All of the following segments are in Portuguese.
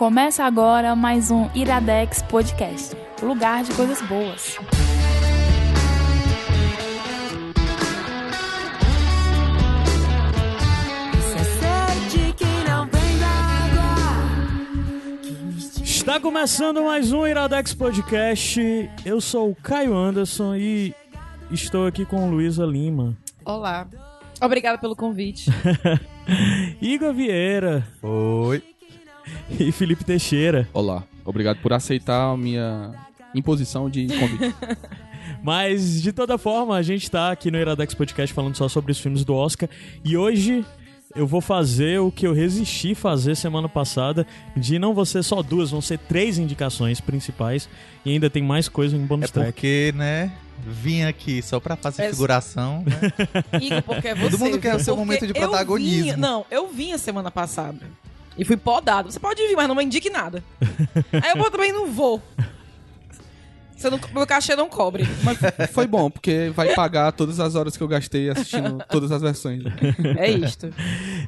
Começa agora mais um Iradex Podcast lugar de coisas boas. Está começando mais um Iradex Podcast. Eu sou o Caio Anderson e estou aqui com Luísa Lima. Olá. Obrigada pelo convite. Igor Vieira. Oi. E Felipe Teixeira. Olá. Obrigado por aceitar a minha imposição de convite. Mas, de toda forma, a gente tá aqui no Iradex Podcast falando só sobre os filmes do Oscar. E hoje eu vou fazer o que eu resisti fazer semana passada, de não vão ser só duas, vão ser três indicações principais. E ainda tem mais coisa em bonus é track. porque, né, vim aqui só pra fazer é... figuração. Né? Igor, porque é você. Todo mundo quer o seu momento de protagonismo. Vinha, não, eu vim a semana passada. E fui podado. Você pode vir, mas não me indique nada. Aí eu também não vou. Você não, meu cachê não cobre. Mas foi bom, porque vai pagar todas as horas que eu gastei assistindo todas as versões. É isto.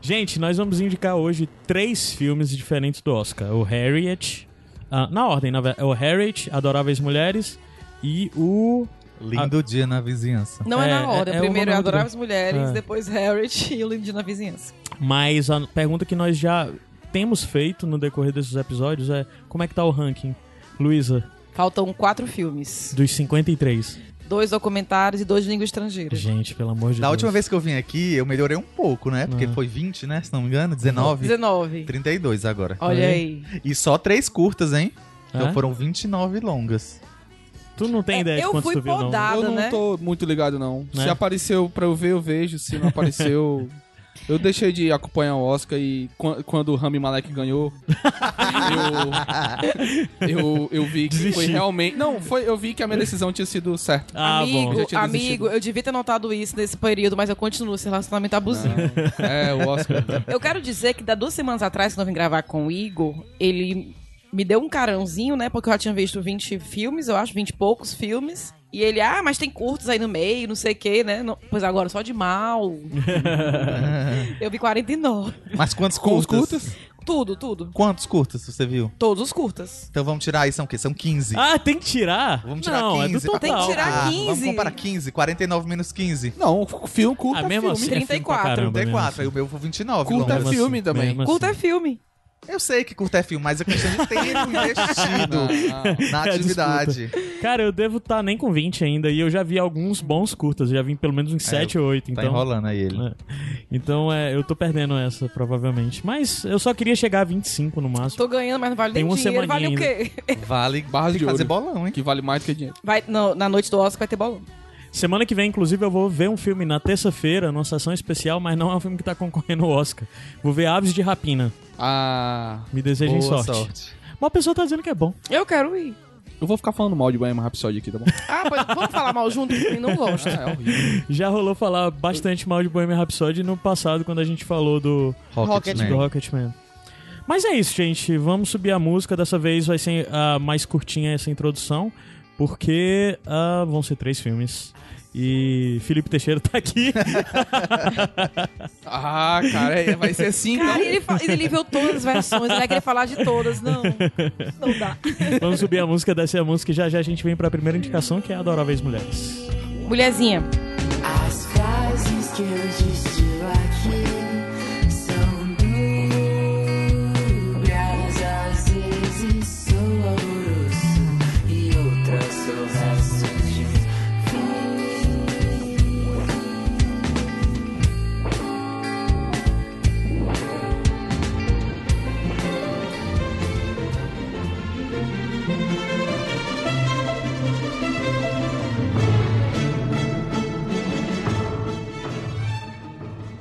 Gente, nós vamos indicar hoje três filmes diferentes do Oscar. O Harriet, uh, na ordem, na verdade. O Harriet, Adoráveis Mulheres e o... Lindo a... Dia na Vizinhança. Não é, é na ordem. É, é Primeiro é Adoráveis Mulheres, é. depois Harriet e o Lindo Dia na Vizinhança. Mas a pergunta que nós já temos feito no decorrer desses episódios é como é que tá o ranking? Luísa, Faltam quatro filmes. Dos 53. Dois documentários e dois de língua estrangeira. Gente, pelo amor de da Deus. última vez que eu vim aqui, eu melhorei um pouco, né? Porque foi 20, né? Se não me engano, 19. 19. 32 agora. Olha aí. E só três curtas, hein? Então é? foram 29 longas. Tu não tem é, ideia de quantos tu viu, podada, não? Eu não né? tô muito ligado, não. Né? Se apareceu pra eu ver, eu vejo. Se não apareceu, Eu deixei de acompanhar o Oscar e quando o Rami Malek ganhou, eu, eu, eu vi que Desisti. foi realmente. Não, foi, eu vi que a minha decisão tinha sido certa. Ah, amigo, bom. amigo, eu devia ter notado isso nesse período, mas eu continuo esse relacionamento abusivo. Não. É, o Oscar. Eu quero dizer que da duas semanas atrás, quando eu vim gravar com o Igor, ele me deu um carãozinho, né? Porque eu já tinha visto 20 filmes, eu acho, 20 e poucos filmes. E ele, ah, mas tem curtos aí no meio, não sei o quê, né? Não, pois agora, só de mal. eu vi 49. Mas quantos curtos? curtas? Tudo, tudo. Quantos curtas você viu? Todos os curtas. Então vamos tirar aí, são o quê? São 15. Ah, tem que tirar? Vamos tirar não, 15. É do total. Tem que tirar 15. Ah, vamos comparar 15, 49 menos 15. Não, filme curta ah, mesmo filme. Assim, 34. É caramba, 34, aí o meu foi 29. Curta é filme assim, também. Curta assim. é filme. Eu sei que curta é filme, mas é questão de tempo investido não, não. na atividade. Cara, eu devo estar tá nem com 20 ainda e eu já vi alguns bons curtas, já vi pelo menos uns é, 7 ou 8. Tá então, enrolando aí ele. É. Então é, eu tô perdendo essa, provavelmente. Mas eu só queria chegar a 25 no máximo. Tô ganhando, mas não vale Tem nem uma dinheiro. Vale ainda. o quê? Vale barras de fazer ouro, bolão, hein? Que vale mais do que dinheiro. Vai, no, na noite do Oscar vai ter bolão. Semana que vem, inclusive, eu vou ver um filme na terça-feira, numa sessão especial, mas não é um filme que tá concorrendo ao Oscar. Vou ver Aves de Rapina. Ah. Me desejem boa sorte. sorte. Uma pessoa tá dizendo que é bom. Eu quero ir. Eu vou ficar falando mal de Bohemian Rhapsody aqui, tá bom? Ah, pois vamos falar mal junto, porque não gosto. Ah, é horrível. Já rolou falar bastante mal de Bohemian Rhapsody no passado, quando a gente falou do Rocketman. do Rocketman. Mas é isso, gente. Vamos subir a música. Dessa vez vai ser a mais curtinha essa introdução, porque ah, vão ser três filmes. E Felipe Teixeira tá aqui. ah, cara, é, vai ser assim, Cara, ele, ele viu todas as versões, ele vai querer falar de todas. Não, não dá. Vamos subir a música, descer a música e já já a gente vem pra primeira indicação, que é Adoráveis Mulheres. Mulherzinha.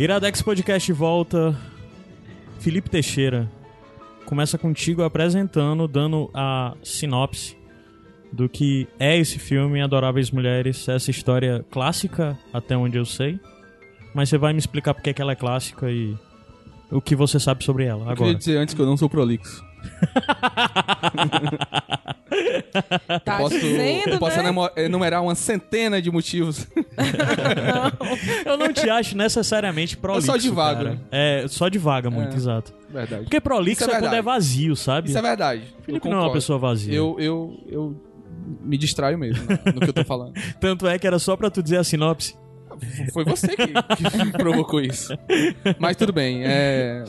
Iradex Podcast volta. Felipe Teixeira começa contigo apresentando, dando a sinopse do que é esse filme Adoráveis Mulheres, essa história clássica, até onde eu sei. Mas você vai me explicar porque é que ela é clássica e o que você sabe sobre ela Eu agora. queria dizer antes que eu não sou prolixo. Tá posso dizendo, posso né? enumerar uma centena de motivos. Eu não te acho necessariamente prolixo, só divago, cara. né? É, só divaga muito, É. exato. Verdade. Porque prolixo Isso é é, quando é vazio, sabe? Isso é verdade. Felipe eu não é uma pessoa vazia. Eu, eu, eu me distraio mesmo né, no que eu tô falando. Tanto é que era só pra tu dizer a sinopse. Foi você que, que provocou isso. Mas tudo bem. É...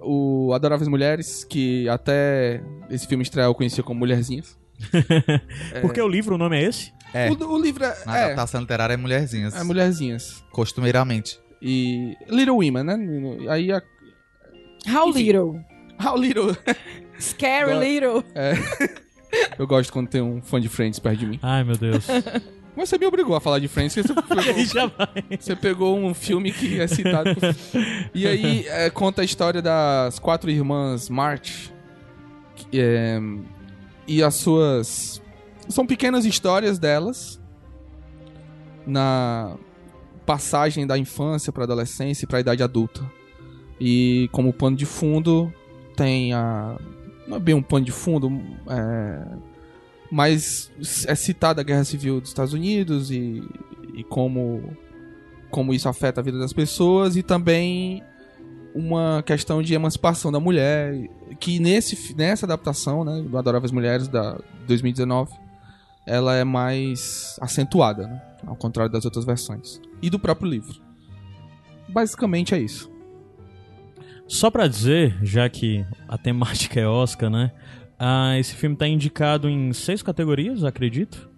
O Adoráveis Mulheres, que até esse filme estrear eu conhecia como Mulherzinhas. Porque o livro, o nome é esse? É. O, o livro é, Na é, adaptação literária é mulherzinhas. é Mulherzinhas. Costumeiramente. E Little Women, né? Aí a... How Enfim. little. How Little... Scary Go- little. Eu gosto quando tem um fã de Friends perto de mim. Ai, meu Deus. Mas você me obrigou a falar de Friends, você pegou, você pegou um filme que é citado. por- E aí é, conta a história das quatro irmãs March. que, é, e as suas. São pequenas histórias delas na passagem da infância para adolescência e para a idade adulta. E como pano de fundo tem a não é bem um pano de fundo, é, mas é citada a Guerra Civil dos Estados Unidos e, e como como isso afeta a vida das pessoas e também uma questão de emancipação da mulher que nesse nessa adaptação, né, do Adoráveis Mulheres da 2019, ela é mais acentuada, né, ao contrário das outras versões e do próprio livro. Basicamente é isso. Só pra dizer, já que a temática é Oscar, né? Ah, esse filme tá indicado em seis categorias, acredito.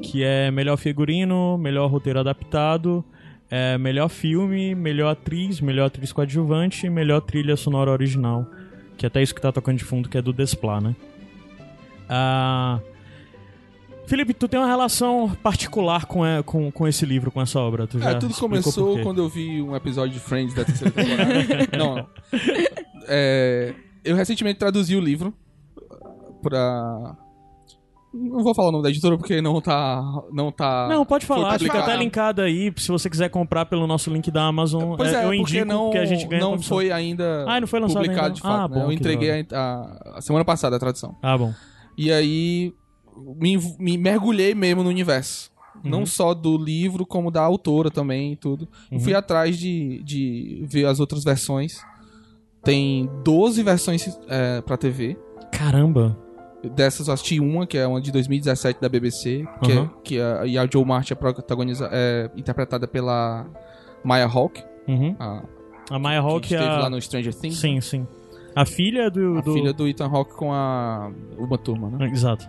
Que é melhor figurino, melhor roteiro adaptado, é, melhor filme, melhor atriz, melhor atriz coadjuvante e melhor trilha sonora original. Que é até isso que tá tocando de fundo, que é do Desplat, né? Ah, Felipe, tu tem uma relação particular com, é, com, com esse livro, com essa obra. Tu já É, tudo começou quando eu vi um episódio de Friends da terceira temporada. não, não. É, eu recentemente traduzi o livro pra. Não vou falar o nome da editora porque não tá. Não, tá Não, pode falar, fica publicado. até linkado aí, se você quiser comprar pelo nosso link da Amazon, Pois é, eu porque indico não, que a gente ganha não foi ainda Ah, não foi lançado publicado ainda? de fato. Ah, né? bom, Eu que entreguei a, a- a semana passada a tradução. Ah, bom. E aí me, me mergulhei mesmo no universo. Uhum. Não só do livro, como da autora também e tudo. Uhum. fui atrás de, de ver as outras versões. Tem 12 versões é, pra TV. Caramba. Dessas eu assisti uma, que é uma de 2017 da BBC, que, Uhum. é, que a, e a Joe Martin é, protagoniza, é interpretada pela Maya Hawke, Uhum. a, A Maya que Hawke é esteve a... lá no Stranger Things. Sim, sim. A filha do... A do- filha do Ethan Hawke com a Uma Turma, né? Exato.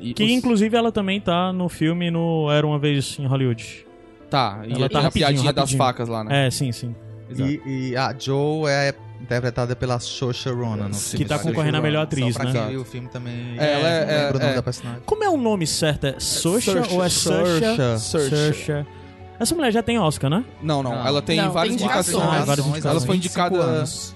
E Que os- inclusive ela também tá no filme no Era Uma Vez em Hollywood. Tá, e ela a, tá e a rapidinho, piadinha das rapidinho. facas lá, né? É, sim, sim. E, e a Joe é interpretada pela Saoirse Ronan no Que filme. tá Saoirse concorrendo a melhor atriz, né? viu o filme também... É, ela é- não lembro o nome é- da personagem. Como é o nome certo? É Saoirse Saoirse. ou é Saoirse? Saoirse. Essa mulher já tem Oscar, né? Não, não, ela tem Não, várias tem indicações. indicações. Ah, várias indicações. Ela foi 25 indicada anos.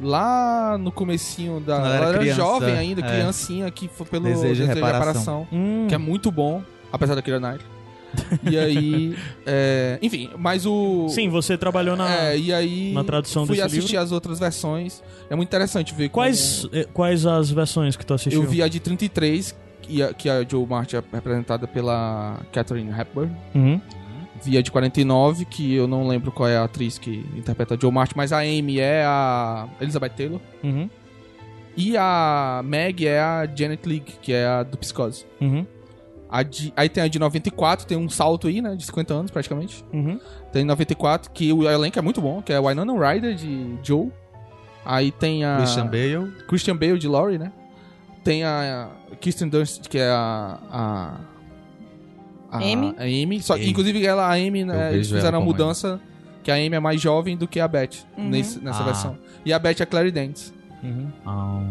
lá no comecinho da... Quando Ela ela era, era criança, jovem ainda, é. criancinha, que foi pelo Desejo Desejo, de de Reparação. Reparação. Hum. Que é muito bom, apesar da Keira Knightley. E aí... é, enfim, mas o... Sim, você trabalhou na... É, e aí na tradução fui desse assistir livro? as outras versões. É muito interessante ver Quais, eh, quais as versões que tu como... assistiu? Eu vi a de 33, que a, que a Joe Martin é representada pela Catherine Hepburn. Uhum. Vi a de 49, que eu não lembro qual é a atriz que interpreta a Joe Martin, mas a Amy é a Elizabeth Taylor. Uhum. E a Meg é a Janet Leigh, que é a do Psicose. Uhum. A de- aí tem a de 94, tem um salto aí, né? De 50 anos praticamente. Uhum. Tem 94, que o elenco é muito bom, que é a Winona Ryder de Joe. Aí tem a Christian Bale. Christian Bale de Laurie, né? Tem a Kirsten Dunst, que é a. a a Amy? A Amy. Só, Amy. Inclusive, ela, a Amy, né, eles fizeram ela a mudança que a Amy é mais jovem do que a Beth Uhum. nesse- nessa Ah. versão. E a Beth é a Clary Dance. Uhum.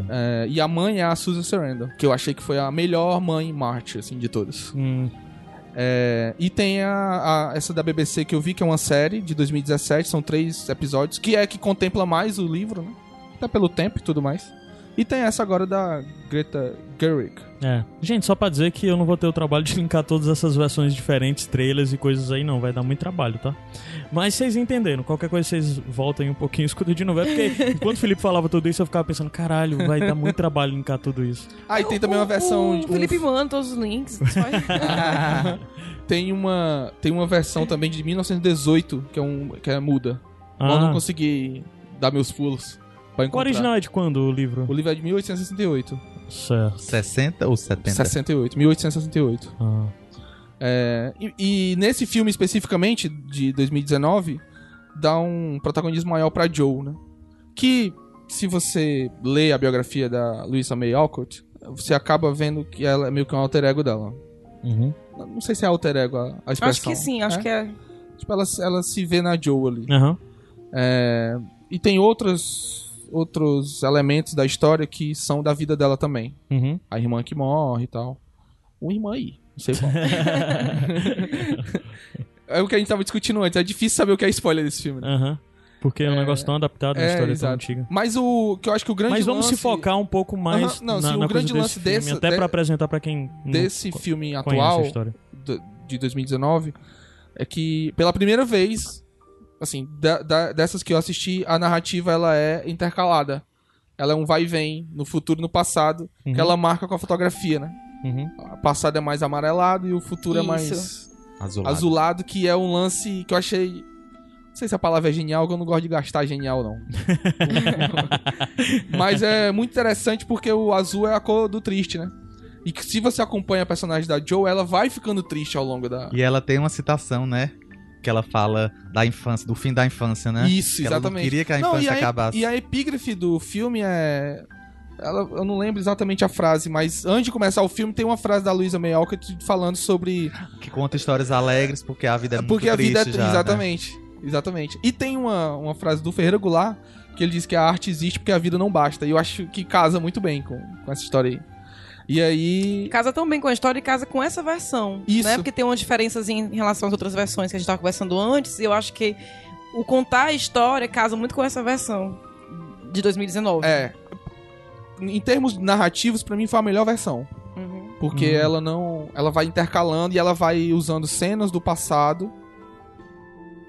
É, e a mãe é a Susan Sarandon, que eu achei que foi a melhor mãe March, assim, de todas. Hum. É, e tem a, a- essa da BBC que eu vi, que é uma série de 2017, são três episódios, que é que contempla mais o livro, né? Até pelo tempo e tudo mais. E tem essa agora da Greta Gerwig. É. Gente, só pra dizer que eu não vou ter o trabalho de linkar todas essas versões diferentes, trailers e coisas aí, não. Vai dar muito trabalho, tá? Mas vocês entenderam. Qualquer coisa vocês voltem um pouquinho escutem de novo. É porque enquanto o Felipe falava tudo isso, eu ficava pensando, caralho, vai dar muito trabalho linkar tudo isso. Ah, e tem também uma versão... O, um- o Felipe manda todos os links. Tem, uma, tem uma versão também de 1918, que é, um, que é muda. Eu não Ah, consegui dar meus pulos. Pra O encontrar. original é de quando, o livro? O livro é de 1868. Certo. 60 ou 70? 68, 1868. Ah. É, e, e nesse filme especificamente, de 2019, dá um protagonismo maior pra Joe, né? Que, se você lê a biografia da Louisa May Alcott, você acaba vendo que ela é meio que um alter ego dela. Uhum. Não sei se é alter ego a, a expressão. Acho que sim, acho É? que é. Tipo, ela, ela se vê na Joe ali. Aham. É, e tem outros, outros elementos da história que são da vida dela também. Uhum. A irmã que morre e tal. Uma irmã aí, não sei qual. é o que a gente tava discutindo antes. É difícil saber o que é spoiler desse filme. Né? Aham. Porque é um negócio tão adaptado, uma é, história tão exato. antiga. Mas o que eu acho que o grande Mas vamos lance se focar um pouco mais Aham, não, na, sim, o na grande lance desse filme, desse- até pra apresentar pra quem desse filme atual de 2019 é que pela primeira vez, assim, da- da- dessas que eu assisti, a narrativa ela é intercalada. Ela é um vai e vem no futuro e no passado, Uhum. que ela marca com a fotografia, né? Uhum. O passado é mais amarelado e o futuro é Isso. mais Azulado. azulado, que é um lance que eu achei. Não sei se a palavra é genial, que eu não gosto de gastar genial, não. Mas é muito interessante porque o azul é a cor do triste, né? E que se você acompanha a personagem da Joe, ela vai ficando triste ao longo da. E ela tem uma citação, né? Que ela fala da infância, do fim da infância, né? Isso, Que ela não exatamente. queria que a infância e a, acabasse. E a epígrafe do filme é. Ela, eu não lembro exatamente a frase, mas antes de começar o filme tem uma frase da Luísa May Alcott falando sobre Que conta histórias alegres, porque a vida é muito Porque a vida é triste já, né? Exatamente. Exatamente. E tem uma, uma frase do Ferreira Goulart que ele diz que a arte existe porque a vida não basta. E eu acho que casa muito bem com, com essa história aí. E aí. Casa tão bem com a história e casa com essa versão. Isso. Né? Porque tem uma diferença em relação às outras versões que a gente tava conversando antes. E eu acho que o contar a história casa muito com essa versão de 2019. É. Em termos narrativos, pra mim foi a melhor versão. Uhum. Porque Uhum. ela não. Ela vai intercalando e ela vai usando cenas do passado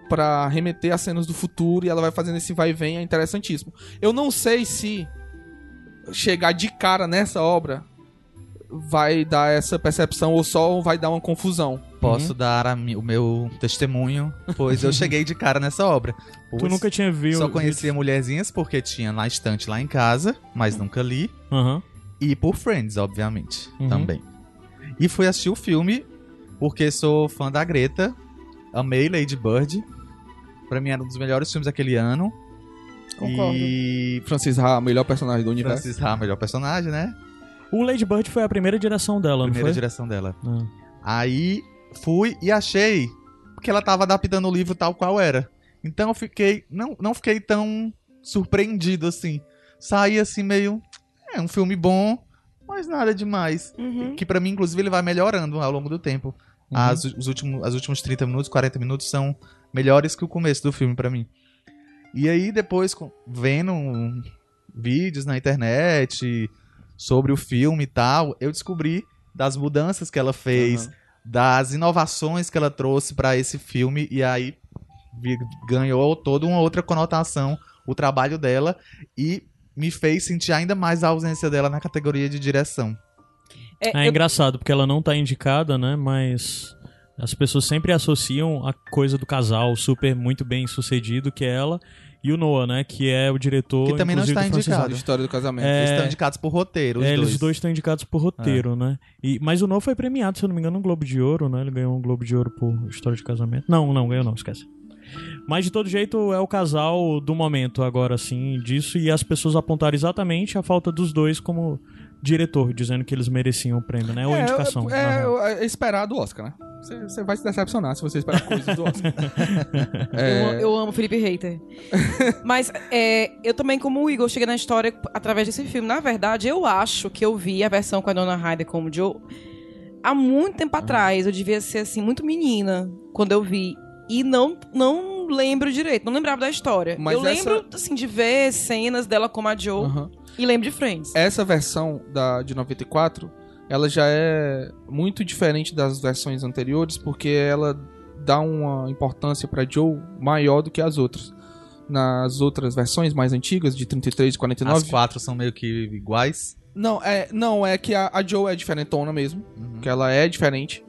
pra remeter a cenas do futuro e ela vai fazendo esse vai e vem, é interessantíssimo. Eu não sei se chegar de cara nessa obra vai dar essa percepção ou só vai dar uma confusão. Posso dar a mi- o meu testemunho, pois eu cheguei de cara nessa obra. Tu Pois nunca tinha visto. Só conhecia Mulherzinhas porque tinha na estante lá em casa, mas nunca li. Aham. E por Friends, obviamente, Uhum. também. E fui assistir o filme porque sou fã da Greta, amei Lady Bird. Pra mim era um dos melhores filmes daquele ano. Concordo. E Francis Ha, a melhor personagem do universo. Francis Ha, melhor personagem, né? O Lady Bird foi a primeira direção dela, Primeira não foi? direção dela. Ah. Aí fui e achei que ela tava adaptando o livro tal qual era. Então eu fiquei. Não, não fiquei tão surpreendido assim. Saí assim meio. É um filme bom, mas nada demais. Uhum. Que pra mim, inclusive, ele vai melhorando ao longo do tempo. Uhum. As, os últimos, as últimos 30 minutos, 40 minutos são melhores que o começo do filme pra mim. E aí, depois, vendo um- vídeos na internet sobre o filme e tal, eu descobri das mudanças que ela fez, Aham. das inovações que ela trouxe pra esse filme, e aí ganhou toda uma outra conotação o trabalho dela e me fez sentir ainda mais a ausência dela na categoria de direção. É, É eu- engraçado, porque ela não tá indicada, né? Mas as pessoas sempre associam a coisa do casal super muito bem sucedido, que é ela, e o Noah, né? Que é o diretor. Que também não está indicado. História do casamento. É, Eles estão indicados por roteiro, os É, dois. eles dois estão indicados por roteiro, né? E, mas o Noah foi premiado, se eu não me engano, no Globo de Ouro, né? Ele ganhou um Globo de Ouro por História de Casamento. Não, não, ganhou não, esquece. Mas de todo jeito é o casal do momento agora, assim, disso, e as pessoas apontaram exatamente a falta dos dois como diretor, dizendo que eles mereciam o prêmio, né? Ou a indicação. É, é, é esperado o Oscar, né? Você, vai se decepcionar se você esperar coisas do Oscar. Eu, É, eu amo Felipe Reiter. Mas é, eu também, como o Igor, cheguei na história através desse filme. Na verdade, eu acho que eu vi a versão com a Dona Ryder como Joe há muito tempo atrás. Eu devia ser, assim, muito menina quando eu vi. E não, não lembro direito, não lembrava da história. Mas eu essa- lembro, assim, de ver cenas dela como a Joe aham. E lembro de Friends. Essa versão da, de 94, ela já é muito diferente das versões anteriores, porque ela dá uma importância pra Joe maior do que as outras. Nas outras versões mais antigas, de 33 e 49... As quatro são meio que iguais. Não, é, não, é que a, a Joe é diferentona mesmo, Uhum. que ela é diferente,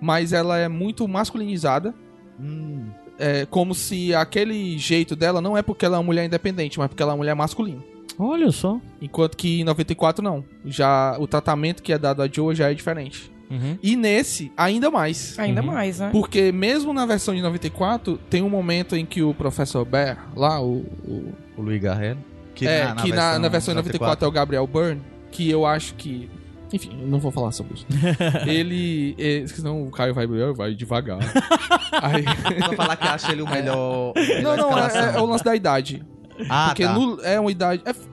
mas ela é muito masculinizada. Hum, é como se aquele jeito dela não é porque ela é uma mulher independente, mas porque ela é uma mulher masculina. Olha só. Enquanto que em 94 não. Já o tratamento que é dado a Joe já é diferente. Uhum. E nesse, ainda mais. Ainda Uhum. mais, né? Porque mesmo na versão de 94, tem um momento em que o Professor Bear, lá, o. o- O Luiz Garrel. Que é, que na, na versão de 94 é o Gabriel Byrne, que eu acho que. Enfim, não vou falar sobre isso. ele. é, senão o Caio vai, vai devagar. Aí- Só falar que acha ele o melhor. não, melhor não, é, é o lance da idade. Ah, porque tá. no- é uma idade. é-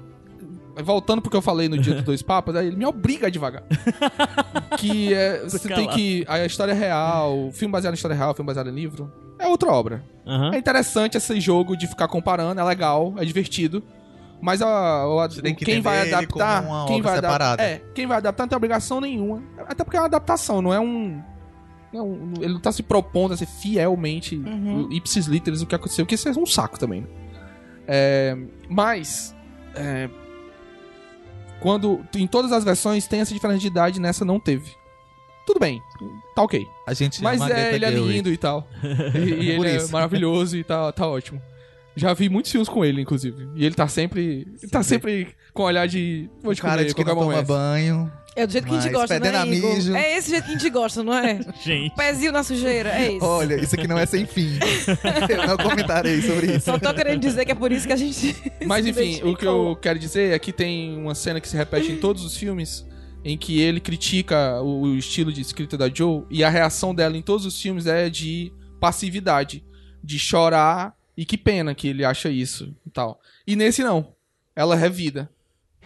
voltando porque eu falei no dia dos dois papas, aí ele me obriga a devagar. que é, você tem que. A história real, filme baseado em história real, filme baseado em livro, é outra obra. Aham. É interessante esse jogo de ficar comparando, é legal, é divertido. Mas a, a- que quem vai adaptar. como uma quem obra vai adap- separada. É, quem vai adaptar não tem obrigação nenhuma. Até porque é uma adaptação, não é um. não é ele não tá se propondo a ser fielmente Uhum. ipsis literis o que aconteceu, que isso é um saco também. É, mas. é, quando. Em todas as versões tem essa diferença de idade, nessa não teve. Tudo bem, tá ok. A gente Mas é, ele é lindo e tal. E, e Por ele é maravilhoso e tá, tá ótimo. Já vi muitos filmes com ele, inclusive. E ele tá sempre. Ele tá sempre com um olhar de. Vou O te cara comer de que não toma banho. É do jeito que a gente Mas gosta, né, a Igor? mijo. É esse jeito que a gente gosta, não é? Gente. Pezinho na sujeira, é isso. Olha, isso aqui não é sem fim. eu não comentarei sobre isso. Só tô querendo dizer que é por isso que a gente. Mas enfim, o que eu quero dizer é que tem uma cena que se repete em todos os filmes em que ele critica o, o estilo de escrita da Joe e a reação dela em todos os filmes é de passividade, de chorar e que pena que ele acha isso e tal. E nesse não. Ela revida.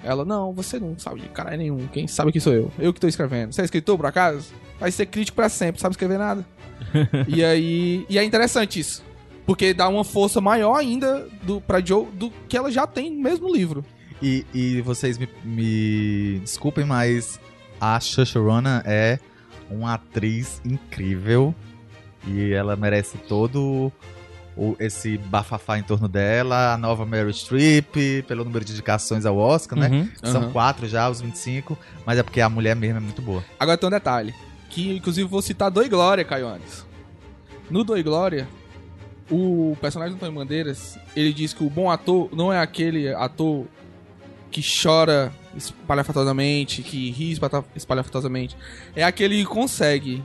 Ela, não, você não sabe de cara nenhum. Quem sabe que sou eu. Eu que tô escrevendo. Você é escritor, por acaso? Vai ser crítico pra sempre, sabe escrever nada. e aí. E é interessante isso. Porque dá uma força maior ainda do, pra Joe do que ela já tem no mesmo livro. E, e vocês me, me desculpem, mas a Ronan é uma atriz incrível e ela merece todo o, esse bafafá em torno dela. A nova Mary Streep, pelo número de indicações ao Oscar, né? Uhum. São Aham. quatro já, os 25, mas é porque a mulher mesmo é muito boa. Agora tem um detalhe. Que inclusive vou citar Doi Glória, Caiones. No Doi Glória, o personagem do Antônio Bandeiras, ele diz que o bom ator não é aquele ator que chora espalhafatosamente, que ri espalha- espalhafatosamente. É aquele que consegue.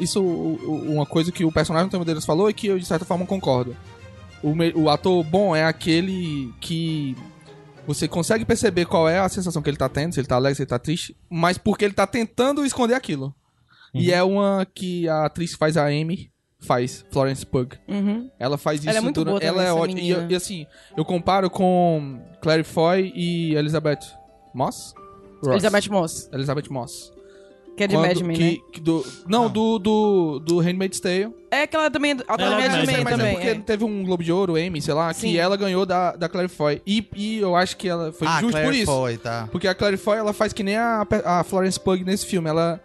Isso, uma coisa que o personagem do Antônio Bandeiras falou e que eu, de certa forma, concordo. O, o ator bom é aquele que você consegue perceber qual é a sensação que ele tá tendo, se ele tá alegre, se ele tá triste, mas porque ele tá tentando esconder aquilo. E é uma que a atriz que faz a Amy faz, Florence Pugh. Uhum. Ela faz isso Ela é muito durante- boa Ela é ótima. E, e assim, eu comparo com Claire Foy e Elizabeth Moss? Ross. Elizabeth Moss, Elizabeth Moss. Que é de Quando- Mad Men, que- né? que do, não, Não. do, do, do Handmaid's Tale. É que ela também. Ela tá Ela na é Mad Mad Men mas também. é porque é. teve um Globo de Ouro, Emmy, sei lá, Sim. que ela ganhou da, da Claire Foy. E, e eu acho que ela foi ah, justo Claire por isso. Foy, tá. Porque a Claire Foy, ela faz que nem a, a Florence Pugh nesse filme. Ela,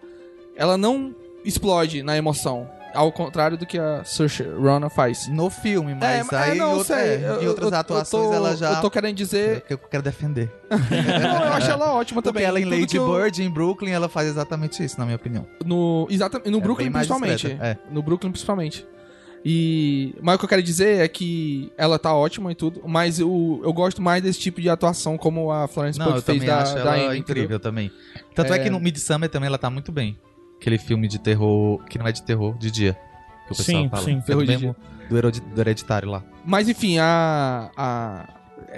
ela não explode na emoção. Ao contrário do que a Saoirse Ronan faz. No filme, mas é, aí é, não, em, outra- sei. é, em outras eu- atuações eu tô, ela já... Eu tô querendo É dizer... que eu quero defender. não, eu acho ela ótima Porque também. ela em Lady eu- Bird, em Brooklyn, ela faz exatamente isso, na minha opinião. No, exatamente, no É Brooklyn principalmente. é. No Brooklyn principalmente. E, mas o que eu quero dizer é que ela tá ótima e tudo, mas eu, eu gosto mais desse tipo de atuação como a Florence Pugh fez da, acho da ela Amy, incrível entendeu? também. Tanto é... que no Midsummer também ela tá muito bem. Aquele filme de terror, que não é de terror, de dia. Que o pessoal Sim, fala. sim. É Terror de mesmo do, heredi- do hereditário lá. Mas enfim, a. a,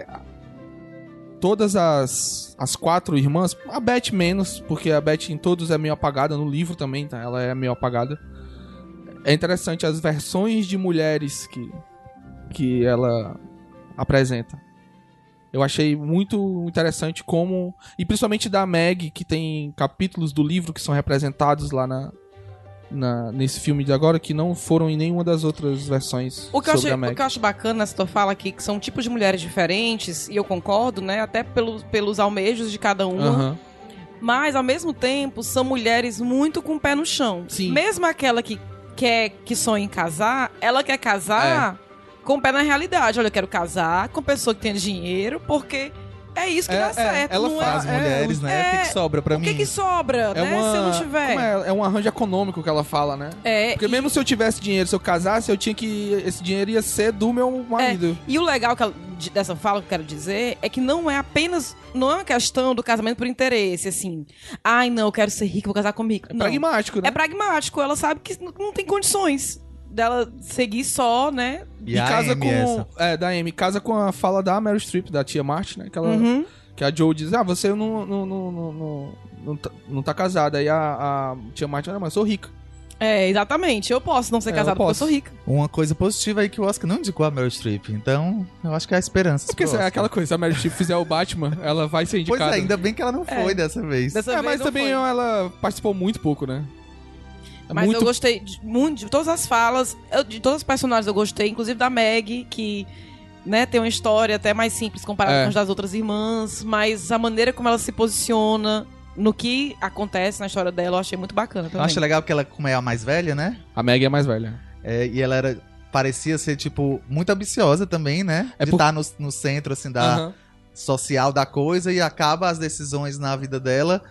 a- todas as, as quatro irmãs, a Beth menos, porque a Beth em todos é meio apagada, no livro também, tá? Ela é meio apagada. É interessante as versões de mulheres que, que ela apresenta. Eu achei muito interessante como. E principalmente da Meg, que tem capítulos do livro que são representados lá na, na- nesse filme de agora, que não foram em nenhuma das outras versões O que, eu sobre achei, a Meg. o que eu acho bacana nessa tua fala aqui, que são tipos de mulheres diferentes, e eu concordo, né? Até pelo, pelos almejos de cada uma. Aham. Mas, ao mesmo tempo, são mulheres muito com o pé no chão. Sim. Mesmo aquela que quer, que sonha em casar, ela quer É. com o pé na realidade. Olha, eu quero casar com pessoa que tem dinheiro, porque É isso que É, dá é, certo. ela não faz é... Mulheres, né? O que, que é- sobra pra O mim? que que sobra, É, né? uma, Se eu não tiver. é? É um arranjo econômico que ela fala, né? É, Porque e- mesmo se eu tivesse dinheiro, se eu casasse, eu tinha que. Esse dinheiro ia ser do meu marido. E o legal que ela- de- dessa fala que eu quero dizer é que não é apenas. Não é uma questão do casamento por interesse, assim. Ai, não, eu quero ser rica, vou casar comigo. É, não. pragmático, né? É pragmático. Ela sabe que não tem condições dela seguir só, né? E, a casa Amy, com. essa? É, da Amy, casa com a fala da Meryl Streep, da tia Martin, né? Que, ela, Uhum. que a Joe diz: Ah, você não, não, não, não, não, não, tá, não tá casada. Aí a, a tia Martin, não, mas eu sou rica. É, exatamente. Eu posso não ser É, casada porque eu sou rica. Uma coisa positiva aí que o Oscar não indicou a Meryl Streep. Então, eu acho que há esperanças Porque pro se é aquela coisa, se a Meryl Streep fizer o Batman, ela vai ser Pois indicada. é, ainda bem que ela não foi dessa vez. Dessa É, vez mas não também foi. ela participou muito pouco, né? É Mas muito eu gostei de, muito de todas as falas, eu- de todos os personagens eu gostei, inclusive da Meg, que né, tem uma história até mais simples comparada É. com as das outras irmãs, mas a maneira como ela se posiciona no que acontece na história dela, eu achei muito bacana Eu também. acho legal que ela, como é a mais velha, né? A Meg é mais velha. É, e ela era. Parecia ser, tipo, muito ambiciosa também, né? É de por- estar no, no centro, assim, da Aham. social da coisa e acaba as decisões na vida dela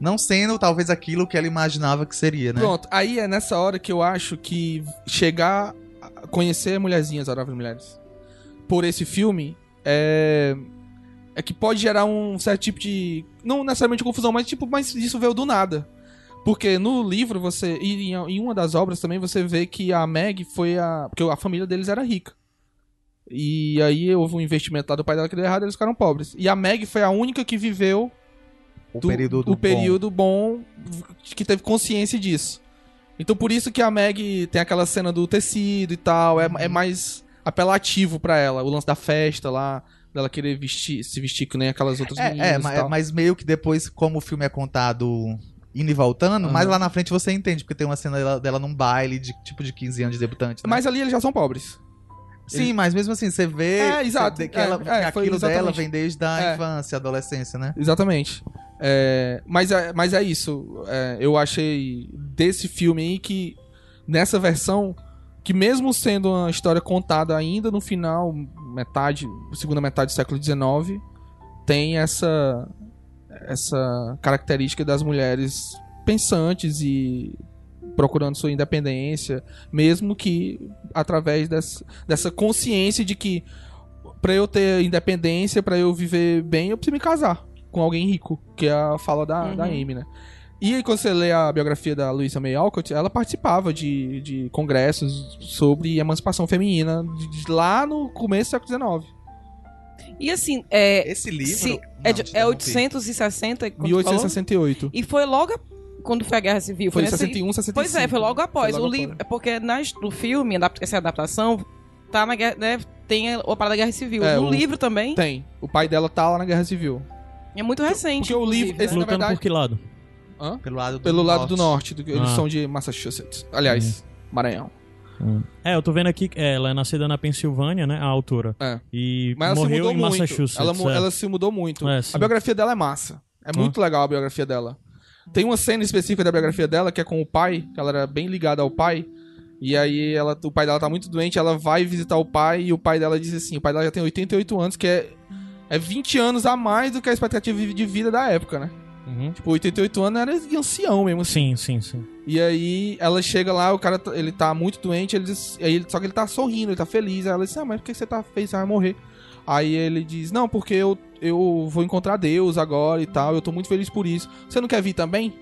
não sendo, talvez, aquilo que ela imaginava que seria, né? Pronto, aí é nessa hora que eu acho que chegar a conhecer Mulherzinhas, Adoráveis Mulheres, por esse filme, é... é que pode gerar um certo tipo de... Não necessariamente confusão, mas tipo, mas isso veio do nada. Porque no livro você... E em, uma das obras também você vê que a Meg foi a... Porque a família deles era rica. E aí houve um investimento lá do pai dela que deu errado, eles ficaram pobres. E a Meg foi a única que viveu o do- período do o período bom que teve consciência disso. Então por isso que a Meg tem aquela cena do tecido e tal, é, é mais apelativo pra ela, o lance da festa lá, dela querer vestir, se vestir que nem aquelas outras É, meninas é, e ma- tal. mas meio que depois, como o filme é contado indo e voltando, Aham. mais lá na frente você entende, porque tem uma cena dela, dela num baile de tipo de 15 anos de debutante. Né? Mas ali eles já são pobres. Sim, mas mesmo assim, você vê É, exato, que, é, ela, é, que foi aquilo dela vem desde a É. infância, adolescência, né? Exatamente. É, mas, é, mas é isso. É, eu achei desse filme aí que, nessa versão, que mesmo sendo uma história contada ainda no final, metade, segunda metade do século XIX, tem essa, essa característica das mulheres pensantes e procurando sua independência, mesmo que através dessa, dessa consciência de que pra eu ter independência, pra eu viver bem, eu preciso me casar com alguém rico, que é a fala da, Uhum. da Amy, né? E aí, quando você lê a biografia da Louisa May Alcott, ela participava de, de congressos sobre emancipação feminina de- de lá no começo do século XIX. E assim, é, Esse livro. se- Não, é, de- é interrompi. 860, como tu falou? 1868. E foi logo a- quando foi a Guerra Civil. Foi em nesse- 61, 65. Pois é, foi logo após. Foi logo o livro, após. porque na, no filme, essa adaptação, tá na guerra, né, tem a, a parada da Guerra Civil. É, no o- livro também, Tem. O pai dela tá lá na Guerra Civil. É muito recente. porque o livro- esse né? Lutando verdade- por que lado? Hã? Pelo lado do Pelo lado norte. do norte. do- eles Ah. são de Massachusetts. Aliás, Maranhão. É, eu tô vendo aqui que ela é nascida na Pensilvânia, né? A autora. É. E Mas ela se morreu mudou em muito. Massachusetts. Ela, é. ela se mudou muito. É, a biografia dela é massa. É muito legal a biografia dela. Tem uma cena específica da biografia dela que é com o pai, que ela era bem ligada ao pai. E aí ela, o pai dela tá muito doente, ela vai visitar o pai e o pai dela diz assim: o pai dela já tem 88 anos, que é, é 20 anos a mais do que a expectativa de vida da época, né? Uhum. Tipo, 88 anos era ancião mesmo, assim. Sim, sim, sim. E aí ela chega lá, o cara, tá- ele tá muito doente, ele diz, aí só que ele tá sorrindo, ele tá feliz. Aí ela diz, ah, mas por que você tá feliz? Você vai morrer. Aí ele diz, não, porque eu, eu vou encontrar Deus agora e tal, eu tô muito feliz por isso. Você não quer vir também?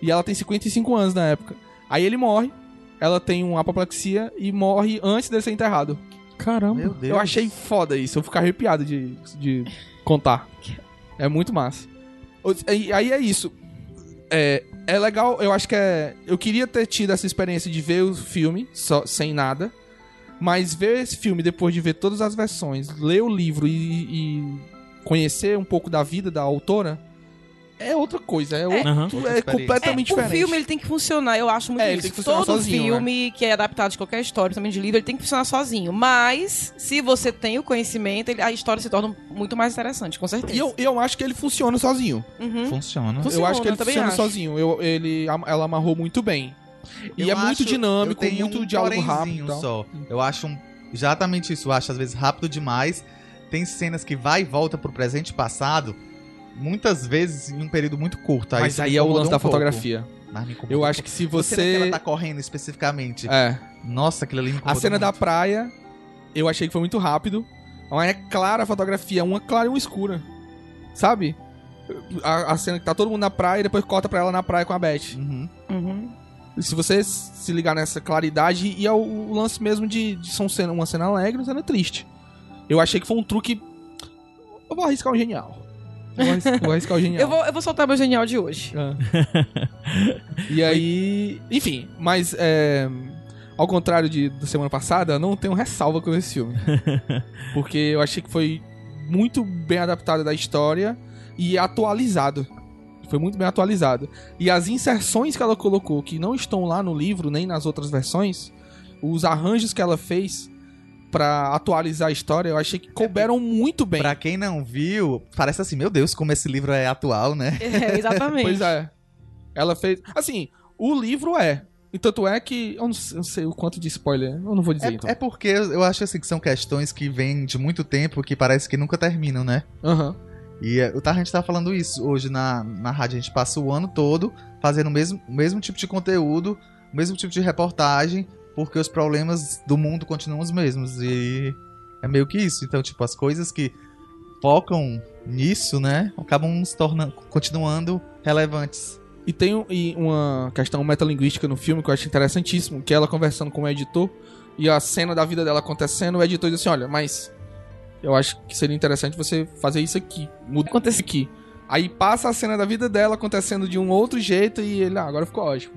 E ela tem 55 anos na época. Aí ele morre, ela tem uma apoplexia e morre antes dele ser enterrado. Caramba. Meu Deus. Eu achei foda isso, eu fico arrepiado de, de contar. É muito massa. Aí aí é isso. É, é legal, eu acho que é. Eu queria ter tido essa experiência de ver o filme só, sem nada. Mas ver esse filme depois de ver todas as versões, ler o livro e, e conhecer um pouco da vida da autora é outra coisa. É, outro- Aham. é Outra experiência. completamente É, o diferente. filme ele tem que funcionar, eu acho muito É, ele isso. tem que funcionar Todo sozinho, né? filme que é adaptado de qualquer história, também de livro, ele tem que funcionar sozinho. Mas, se você tem o conhecimento, ele- a história se torna muito mais interessante, com certeza. E eu, eu acho que ele funciona sozinho. Uhum. Funciona. Funciona, eu acho que ele funciona acho. sozinho. Eu, ele, ela amarrou muito bem. E Eu é muito acho- dinâmico, eu tenho muito um diálogo rápido. só. Eu acho um- exatamente isso. Eu acho às vezes rápido demais. tem cenas que vai e volta pro presente e passado, muitas vezes em um período muito curto. Mas isso me aí é o lance da um pouco. fotografia. Mas me Eu um acho que se A cena que ela você. tá correndo especificamente. É. Nossa, aquilo ali me A cena da muito. praia, eu achei que foi muito rápido. Mas é clara a fotografia, uma clara e uma escura. Sabe? A, a cena que tá todo mundo na praia e depois corta pra ela na praia com a Beth. Uhum. Uhum. E se você se ligar nessa claridade, e é o, o lance mesmo de, de são cena, uma cena alegre e uma cena triste. Eu achei que foi um truque. Eu vou arriscar o genial. Eu vou arriscar, vou arriscar o genial. Eu vou, eu vou soltar meu genial de hoje. É. e aí. Enfim, mas é, ao contrário de, da semana passada, eu não tenho ressalva com esse filme. Porque eu achei que foi muito bem adaptado da história e atualizado. Foi muito bem atualizado. E as inserções que ela colocou, que não estão lá no livro, nem nas outras versões, os arranjos que ela fez pra atualizar a história, eu achei que couberam muito bem. Pra quem não viu, parece assim, meu Deus, como esse livro é atual, né? É, exatamente. Pois é. Ela fez. Assim, o livro é. E tanto é que. Eu não sei, eu não sei o quanto de spoiler. Eu não vou dizer então. É, é porque eu acho assim que são questões que vêm de muito tempo que parece que nunca terminam, né? Aham. E é, o tá, a gente tá falando isso hoje na, na rádio. A gente passa o ano todo fazendo o mesmo, o mesmo tipo de conteúdo, o mesmo tipo de reportagem, porque os problemas do mundo continuam os mesmos. E é meio que isso. Então, tipo, as coisas que focam nisso, né? Acabam se tornando, continuando relevantes. E tem e uma questão metalinguística no filme que eu acho interessantíssimo, que é ela conversando com o editor e a cena da vida dela acontecendo, o editor diz assim, olha, mas eu acho que seria interessante você fazer isso aqui, muda isso aqui. Aí passa a cena da vida dela acontecendo de um outro jeito e ele, ah, agora ficou ótimo.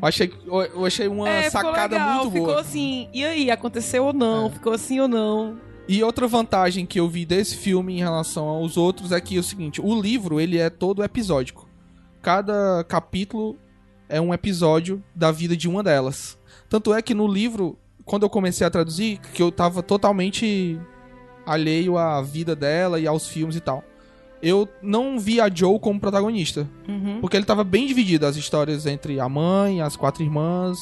Eu achei, eu, achei uma é, ficou sacada legal, muito ficou boa. assim, e aí, aconteceu ou não? É. Ficou assim ou não? E outra vantagem que eu vi desse filme em relação aos outros é que é o seguinte, o livro, ele é todo episódico. Cada capítulo é um episódio da vida de uma delas. Tanto é que no livro, quando eu comecei a traduzir, que eu tava totalmente alheio à vida dela e aos filmes e tal. Eu não vi a Joe como protagonista. Uhum. Porque ele tava bem dividido as histórias entre a mãe, as quatro irmãs.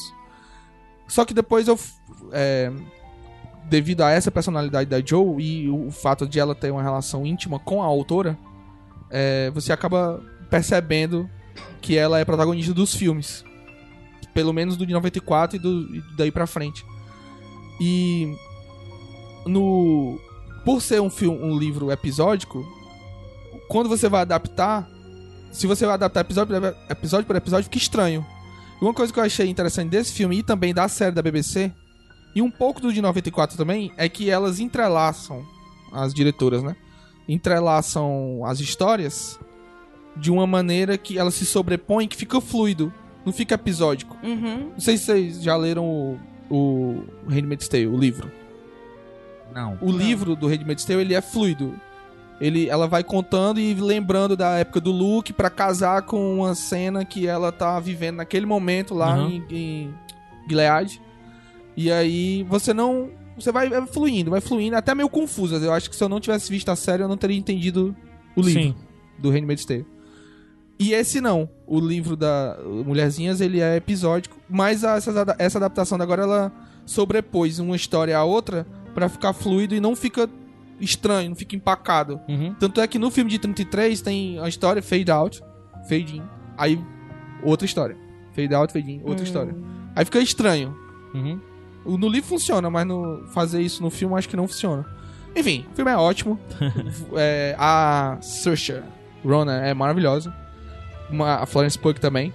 Só que depois eu. é, devido a essa personalidade da Joe e o fato de ela ter uma relação íntima com a autora, é, você acaba percebendo que ela é protagonista dos filmes. Pelo menos do de 94 e, do, e daí pra frente. E. No. Por ser um filme, um livro episódico, quando você vai adaptar, se você vai adaptar episódio por episódio, por episódio fica estranho. E uma coisa que eu achei interessante desse filme e também da série da BBC, e um pouco do de 94 também, é que elas entrelaçam, as diretoras, né? Entrelaçam as histórias de uma maneira que elas se sobrepõem, que fica fluido, não fica episódico. Uhum. Não sei se vocês já leram o, o Handmaid's Tale, o livro. Não. O livro do Handmaid's Tale, ele é fluido. Ele, ela vai contando e lembrando da época do Luke pra casar com uma cena que ela tá vivendo naquele momento lá Uhum. em, em Gilead. E aí você não... Você vai fluindo, vai fluindo, até meio confuso. Eu acho que se eu não tivesse visto a série, eu não teria entendido o livro Sim. do Handmaid's Tale. E esse não. O livro da Mulherzinhas, ele é episódico, mas essa, essa adaptação da agora, ela sobrepôs uma história à outra pra ficar fluido e não fica estranho, não fica empacado. Uhum. Tanto é que no filme de 33 tem a história fade out, fade in, aí outra história. Fade out, fade in, outra Hum. história. Aí fica estranho. Uhum. No livro funciona, mas no fazer isso no filme acho que não funciona. Enfim, o filme é ótimo. É, a Saoirse Ronan é maravilhosa. Uma- a Florence Pugh também.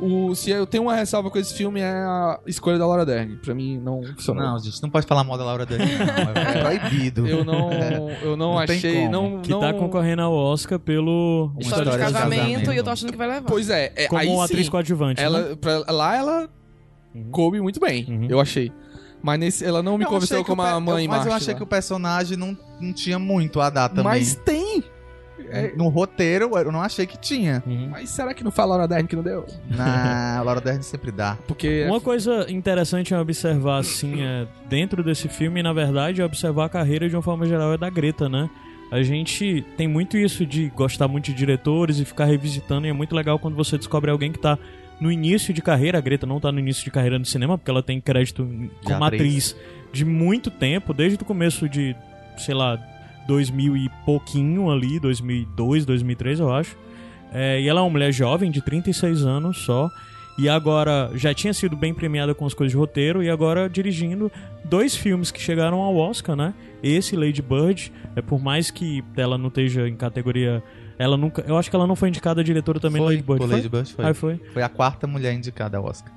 O, se eu tenho uma ressalva com esse filme é a escolha da Laura Dern. Pra mim não funcionou. Não, gente, não pode falar mal da Laura Dern, não. É proibido. Eu não, eu não, Não achei. Não, Que não... tá concorrendo ao Oscar pelo Uma História de história de casamento, casamento. e eu tô achando que vai levar. Pois é, é como aí atriz sim, coadjuvante. né? ela, pra- lá ela Uhum. coube muito bem, Uhum. eu achei. Mas nesse, ela não me Eu convenceu como a mãe eu- Mas eu achei lá. que o personagem não, não tinha muito a dar também. Mas tem! É- No roteiro, eu não achei que tinha. Uhum. Mas será que não foi a Laura Dern que não deu? Na Laura Dern sempre dá. Porque Uma coisa interessante a observar, assim, é, dentro desse filme, na verdade, é observar a carreira de uma forma geral é da Greta, né? A gente tem muito isso de gostar muito de diretores e ficar revisitando, e é muito legal quando você descobre alguém que tá no início de carreira. A Greta não tá no início de carreira no cinema, porque ela tem crédito como atriz. atriz de muito tempo, desde o começo de, sei lá, 2000 e pouquinho ali, 2002, 2003, eu acho. É, e ela é uma mulher jovem, de 36 anos só. E agora já tinha sido bem premiada com as coisas de roteiro e agora dirigindo dois filmes que chegaram ao Oscar, né? Esse Lady Bird, é por mais que ela não esteja em categoria, ela nunca, eu acho que ela não foi indicada a diretora também Foi, Lady Bird. foi? Lady Bird foi. Ah, foi. Foi a quarta mulher indicada ao Oscar.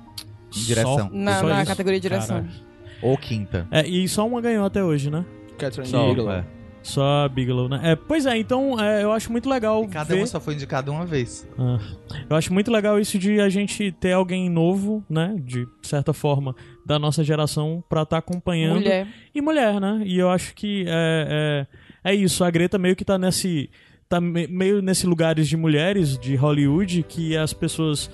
Em direção. Na, Só na categoria de direção. Caralho. Ou quinta. É, e só uma ganhou até hoje, né? Catherine Só, Bigelow. é. Só a Bigelow, né? É, pois é, então é, eu acho muito legal E cada ver... uma só foi indicada uma vez. Ah, eu acho muito legal isso de a gente ter alguém novo, né? De certa forma, da nossa geração pra estar acompanhando. Mulher. E mulher, né? E eu acho que é, é, é isso. A Greta meio que tá nesse. Tá me- meio nesse lugares de mulheres de Hollywood que as pessoas.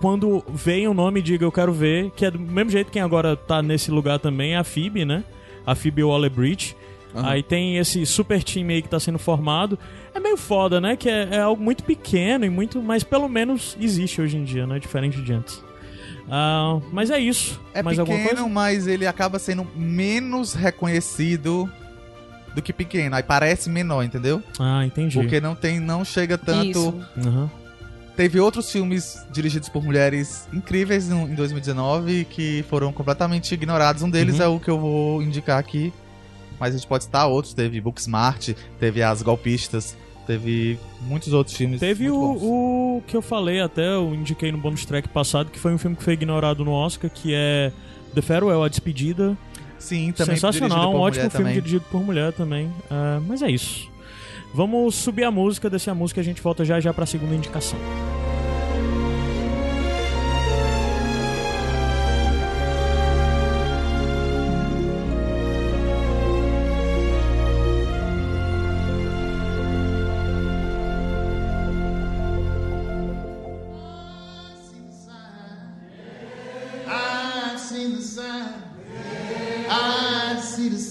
Quando veem o nome, digam eu quero ver. Que é do mesmo jeito que quem agora tá nesse lugar também é a Phoebe, né? A Phoebe Waller-Bridge. Aham. Aí tem esse super time aí que tá sendo formado. É meio foda, né? Que é, é algo muito pequeno e muito. Mas pelo menos existe hoje em dia, né? Diferente de antes. Ah, mas é isso. É mais pequeno, mas ele acaba sendo menos reconhecido do que pequeno. Aí parece menor, entendeu? Ah, entendi. Porque não tem, não chega tanto. Teve outros filmes dirigidos por mulheres incríveis em 2019 que foram completamente ignorados. Um deles Uhum. é o que eu vou indicar aqui. Mas a gente pode citar outros. Teve Booksmart, teve As Golpistas, teve muitos outros filmes. Teve o, o que eu falei até, eu indiquei no bonus track passado, que foi um filme que foi ignorado no Oscar, que é The Farewell, A Despedida. Sim, também Sensacional, um ótimo filme também. dirigido por mulher também. Ah, mas é isso. Vamos subir a música, descer a música e a gente volta já já pra segunda indicação.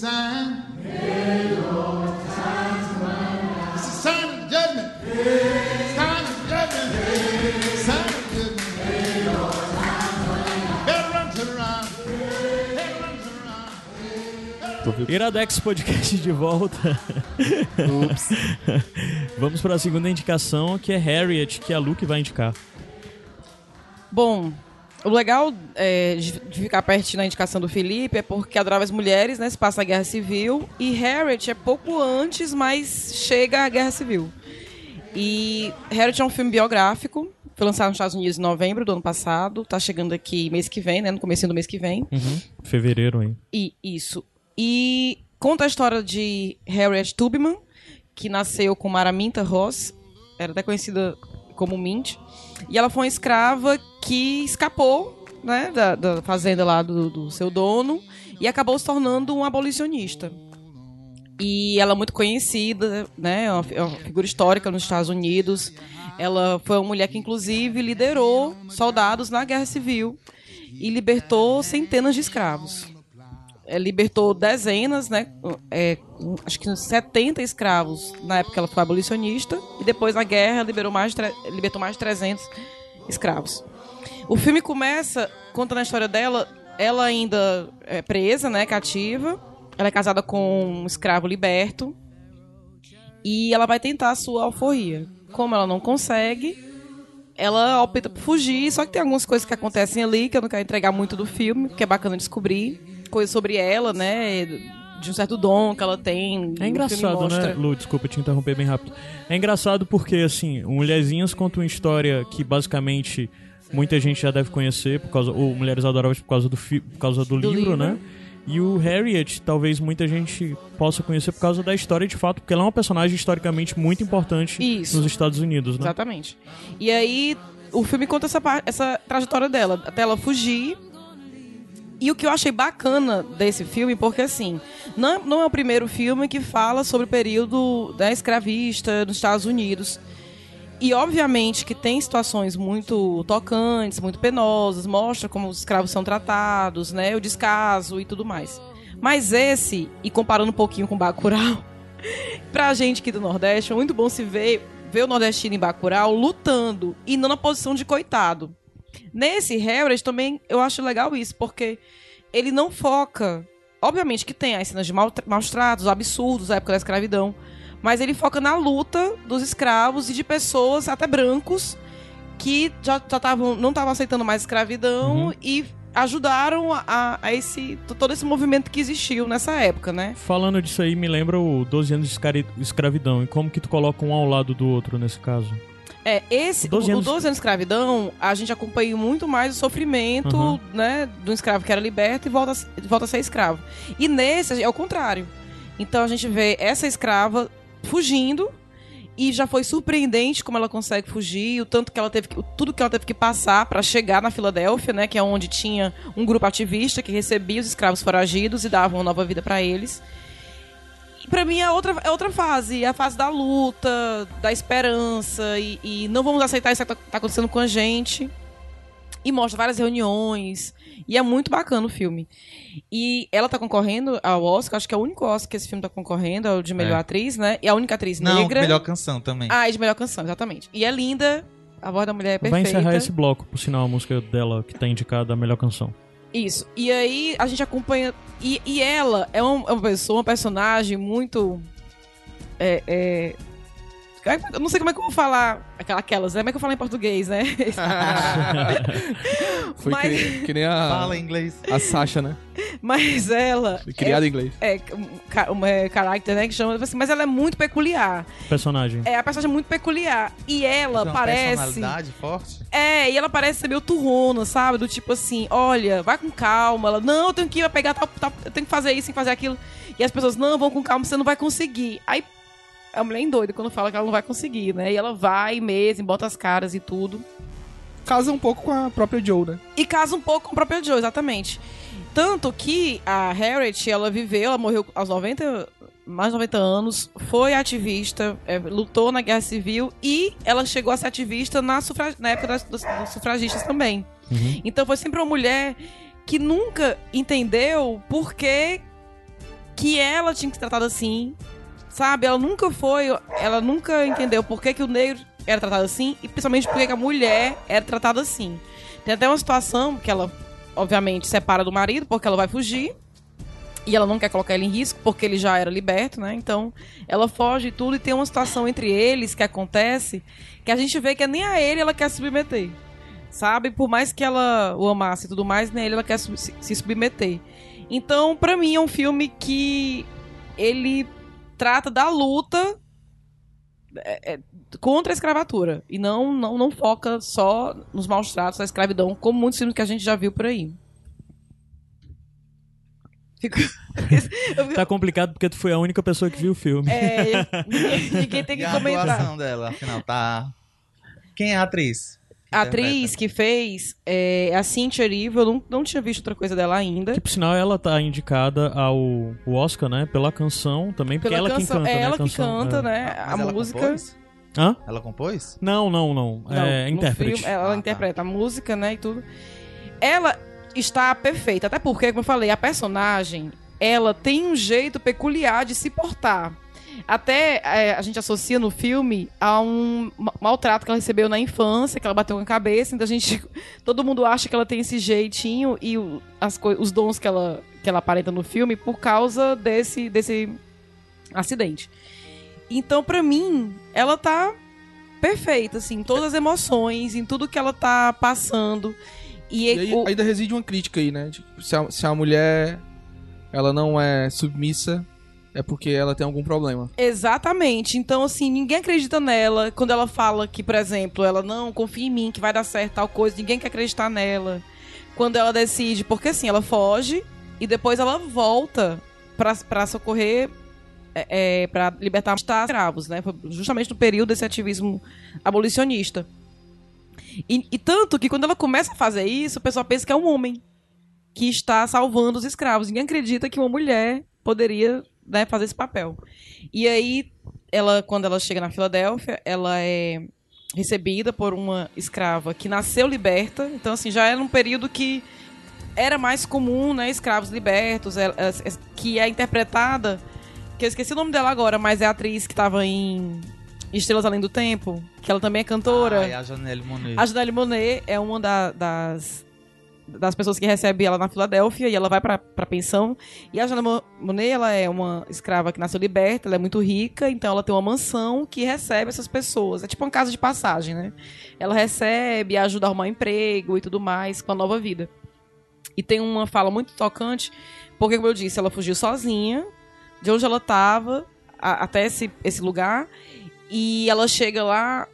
I see the sign. It's a sign of judgment. Sign of judgment. Sign of judgment. Better run to the round. Iradex Podcast de volta. Ups. Vamos pra segunda indicação, que é Harriet, que a Luke vai indicar. Bom, o legal é, de ficar pertinho na indicação do Felipe é porque adorava as mulheres, né? Se passa a Guerra Civil. E Harriet é pouco antes, mas chega a Guerra Civil. E Harriet é um filme biográfico. Foi lançado nos Estados Unidos em novembro do ano passado. Tá chegando aqui mês que vem, né? No começo do mês que vem. Fevereiro, hein? E isso. E conta a história de Harriet Tubman, que nasceu com Maraminta Ross, era até conhecida como Mint. E ela foi uma escrava que escapou né, da, da fazenda lá do, do seu dono e acabou se tornando um abolicionista. E ela é muito conhecida, né? É é uma figura histórica nos Estados Unidos. Ela foi uma mulher que, inclusive, liderou soldados na Guerra Civil e libertou centenas de escravos. É, libertou dezenas, né? É, acho que uns 70 escravos na época que ela foi abolicionista. E depois, na guerra, liberou mais libertou mais de 300 escravos. O filme começa contando a história dela, ela ainda é presa, né? Cativa. Ela é casada com um escravo liberto. E ela vai tentar a sua alforria. Como ela não consegue, ela opta por fugir. Só que tem algumas coisas que acontecem ali que eu não quero entregar muito do filme, que é bacana descobrir. Coisas sobre ela, né? De um certo dom que ela tem. É engraçado, né, Lu? Desculpa te interromper bem rápido. É engraçado porque, assim, Mulherzinhas conta uma história que basicamente muita gente já deve conhecer, por causa, ou Mulheres Adoráveis por causa do, fi, por causa do, Do livro, livro. né? E o Harriet, talvez muita gente possa conhecer por causa da história de fato, porque ela é uma personagem historicamente muito importante Isso. nos Estados Unidos, né? Exatamente. E aí, o filme conta essa, essa trajetória dela, até ela fugir. E o que eu achei bacana desse filme, porque assim, não, não é o primeiro filme que fala sobre o período da escravista nos Estados Unidos. E obviamente que tem situações muito tocantes, muito penosas, mostra como os escravos são tratados, né, o descaso e tudo mais. Mas esse, e comparando um pouquinho com Bacurau, pra gente aqui do Nordeste, é muito bom se ver, ver o nordestino em Bacurau lutando e não na posição de coitado. Nesse Harriet também eu acho legal isso, porque ele não foca obviamente que tem as cenas de maus tratos, absurdos da época da escravidão, mas ele foca na luta dos escravos e de pessoas, até brancos, que já já tavam, não estavam aceitando mais escravidão Uhum. e ajudaram a, a esse todo esse movimento que existiu nessa época, né? Falando disso aí, me lembra o 12 anos de escravidão. E como que tu coloca um ao lado do outro nesse caso? É, esse, O 12 o, o anos- 12 anos de escravidão, a gente acompanha muito mais o sofrimento, Uhum. né, do escravo que era liberto e volta, volta a ser escravo. E nesse é o contrário. Então a gente vê essa escrava fugindo e já foi surpreendente como ela consegue fugir, o tanto que ela teve que, tudo que ela teve que passar para chegar na Filadélfia, né, que é onde tinha um grupo ativista que recebia os escravos foragidos e dava uma nova vida para eles. E pra mim é outra, é outra fase, é a fase da luta, da esperança e, e não vamos aceitar isso que tá, tá acontecendo com a gente. E mostra várias reuniões. E é muito bacana o filme. E ela tá concorrendo ao Oscar, acho que é o único Oscar que esse filme tá concorrendo, é o de melhor É. atriz, né? E a única atriz Não, negra. melhor canção também. Ah, e de melhor canção, exatamente. E é linda, a voz da mulher é Vai perfeita. encerrar esse bloco, por sinal, a música dela que tá indicada a melhor canção. Isso. E aí a gente acompanha. E, e ela é uma, é uma pessoa, uma personagem muito. É, é... Eu não sei como é que eu vou falar aquela- aquelas, né? Como é que eu falo em português, né? Foi Mas- que, que nem a, Fala inglês. a Sasha, né? Mas ela. Foi criada em inglês. É, é um ca- um é, caráter, né? Que chama. assim, Mas ela é muito peculiar. Personagem. É a personagem muito peculiar. E ela Tem uma parece. personalidade forte. É, e ela parece ser meio turrona, sabe? Do tipo assim, olha, vai com calma. Ela, não, eu tenho que ir, pegar tal, tal, eu tenho que fazer isso, tenho que fazer aquilo. E as pessoas, não, vão com calma, você não vai conseguir. Aí a mulher é doida quando fala que ela não vai conseguir, né? E ela vai mesmo, bota as caras e tudo. Casa um pouco com a própria Joe, né? E casa um pouco com o próprio Joe, exatamente. Tanto que a Harriet, ela viveu, ela morreu aos 90, mais de 90 anos, foi ativista, é, lutou na Guerra Civil e ela chegou a ser ativista na, sufra- na época das, dos, dos sufragistas também. Uhum. Então foi sempre uma mulher que nunca entendeu por que, que ela tinha que ser tratada assim, sabe? Ela nunca foi, ela nunca entendeu por que, que o negro era tratado assim e principalmente por que, que a mulher era tratada assim. Tem até uma situação que ela, obviamente, separa do marido porque ela vai fugir. E ela não quer colocar ele em risco porque ele já era liberto, né? Então ela foge e tudo. E tem uma situação entre eles que acontece que a gente vê que nem a ele ela quer submeter sabe? Por mais que ela o amasse e tudo mais, nele ela quer se, submeter. Então, pra mim, é um filme que ele trata da luta é, é, contra a escravatura e não, não, não foca só nos maus tratos da escravidão, como muitos filmes que a gente já viu por aí. Fico... Tá complicado porque tu foi a única pessoa que viu o filme. é, ninguém, ninguém tem E que a comentar. atuação dela, afinal, tá... Quem é a atriz? A atriz que fez é a Cynthia Erivo, eu não, não tinha visto outra coisa dela ainda. Que por sinal ela tá indicada ao o Oscar, né? Pela canção também, porque Pela ela canção, que canta, é né? ela que canção, canta, é. né? Mas a ela música. compôs? Hã? Ela compôs? Não, não, não. Não, é intérprete. filme, ela Ah, tá. interpreta a música, né, e tudo. Ela está perfeita, até porque, como eu falei, a personagem, ela tem um jeito peculiar de se portar. Até é, a gente associa no filme a um ma- maltrato que ela recebeu na infância, que ela bateu com a cabeça, então a gente. Todo mundo acha que ela tem esse jeitinho e o- as os dons que ela, que ela aparenta no filme por causa desse, desse acidente. Então, pra mim, ela tá perfeita, assim, em todas as emoções, em tudo que ela tá passando. E, E aí, o- ainda reside uma crítica aí, né? Tipo, se, a, se a mulher ela não é submissa, é porque ela tem algum problema. Exatamente. Então, assim, ninguém acredita nela. Quando ela fala que, por exemplo, ela não confia em mim, que vai dar certo tal coisa, ninguém quer acreditar nela. Quando ela decide, porque assim, ela foge e depois ela volta pra, pra socorrer, é, é, pra libertar os escravos, né? Justamente no período desse ativismo abolicionista. E, e tanto que quando ela começa a fazer isso, o pessoal pensa que é um homem que está salvando os escravos. Ninguém acredita que uma mulher poderia né, fazer esse papel. E aí, ela, quando ela chega na Filadélfia, ela é recebida por uma escrava que nasceu liberta. Então, assim, já era um período que era mais comum, né, escravos libertos, ela- ela- que é interpretada, que eu esqueci o nome dela agora, mas é a atriz que estava em Estrelas Além do Tempo, que ela também é cantora. Ah, é a Janelle Monáe. A Janelle Monáe é uma da- das das pessoas que recebe ela na Filadélfia e ela vai pra, pra pensão. E a Jana Mo- Monet, ela é uma escrava que nasceu liberta, ela é muito rica, então ela tem uma mansão que recebe essas pessoas. É tipo uma casa de passagem, né? Ela recebe, ajuda a arrumar um emprego e tudo mais, com a nova vida. E tem uma fala muito tocante, porque, como eu disse, ela fugiu sozinha de onde ela tava a- até esse, esse lugar. E ela chega lá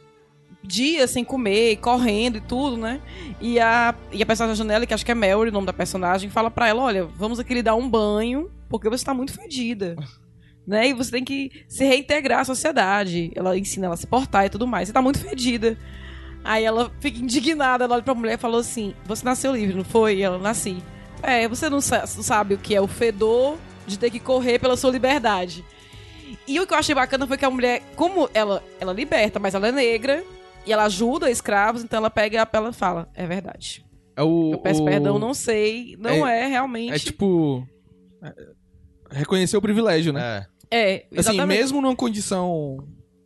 dias sem comer, correndo e tudo, né? E a, e a personagem da janela, que acho que é Mary, o nome da personagem, fala pra ela: olha, vamos aqui lhe dar um banho, porque você tá muito fedida. Né? E você tem que se reintegrar à sociedade. Ela ensina ela a se portar e tudo mais. Você tá muito fedida. Aí ela fica indignada, ela olha pra mulher e falou assim: Você nasceu livre, não foi? E ela nasci. É, você não sa- não sabe o que é o fedor de ter que correr pela sua liberdade. E o que eu achei bacana foi que a mulher, como ela, ela liberta, mas ela é negra, e ela ajuda escravos, então ela pega e ela fala: É verdade. É o, Eu peço o- perdão, não sei. Não é, realmente. É tipo. é, reconhecer o privilégio, né? É. É, Assim, mesmo numa condição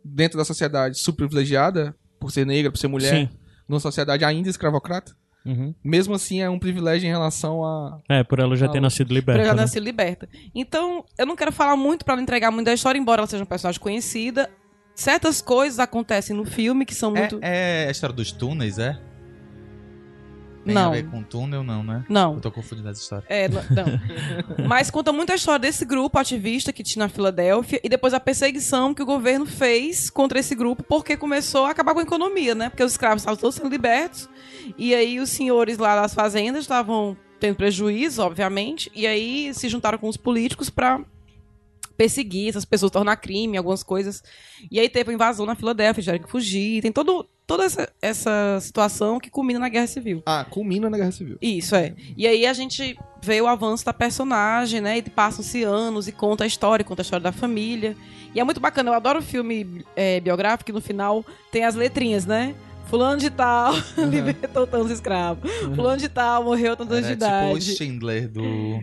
dentro da sociedade subprivilegiada, por ser negra, por ser mulher, Sim. numa sociedade ainda escravocrata, Uhum. mesmo assim é um privilégio em relação a. É, por ela já ter Ah, nascido liberta. ela né? nascer liberta. Então, eu não quero falar muito pra não entregar muito da história, embora ela seja uma personagem conhecida. Certas coisas acontecem no filme que são muito. É, é a história dos túneis, é? Tem Não. a ver com túnel, não, né? Não. Eu tô confundindo essa história. É, n- não. Mas conta muito a história desse grupo ativista que tinha na Filadélfia e depois a perseguição que o governo fez contra esse grupo porque começou a acabar com a economia, né? Porque os escravos estavam todos sendo libertos e aí os senhores lá das fazendas estavam tendo prejuízo, obviamente, e aí se juntaram com os políticos pra perseguir essas pessoas, tornar crime, algumas coisas. E aí teve a invasão na Filadélfia, tiveram que fugir, tem todo, toda essa, essa situação que culmina na Guerra Civil. Ah, culmina na Guerra Civil. Isso, é. E aí a gente vê o avanço da personagem, né? E passam-se anos e conta a história, conta a história da família. E é muito bacana, eu adoro filme é, biográfico que no final tem as letrinhas, né? Fulano de tal libertou tantos escravos. Fulano de tal morreu tantos Era de tipo o idade. Schindler do,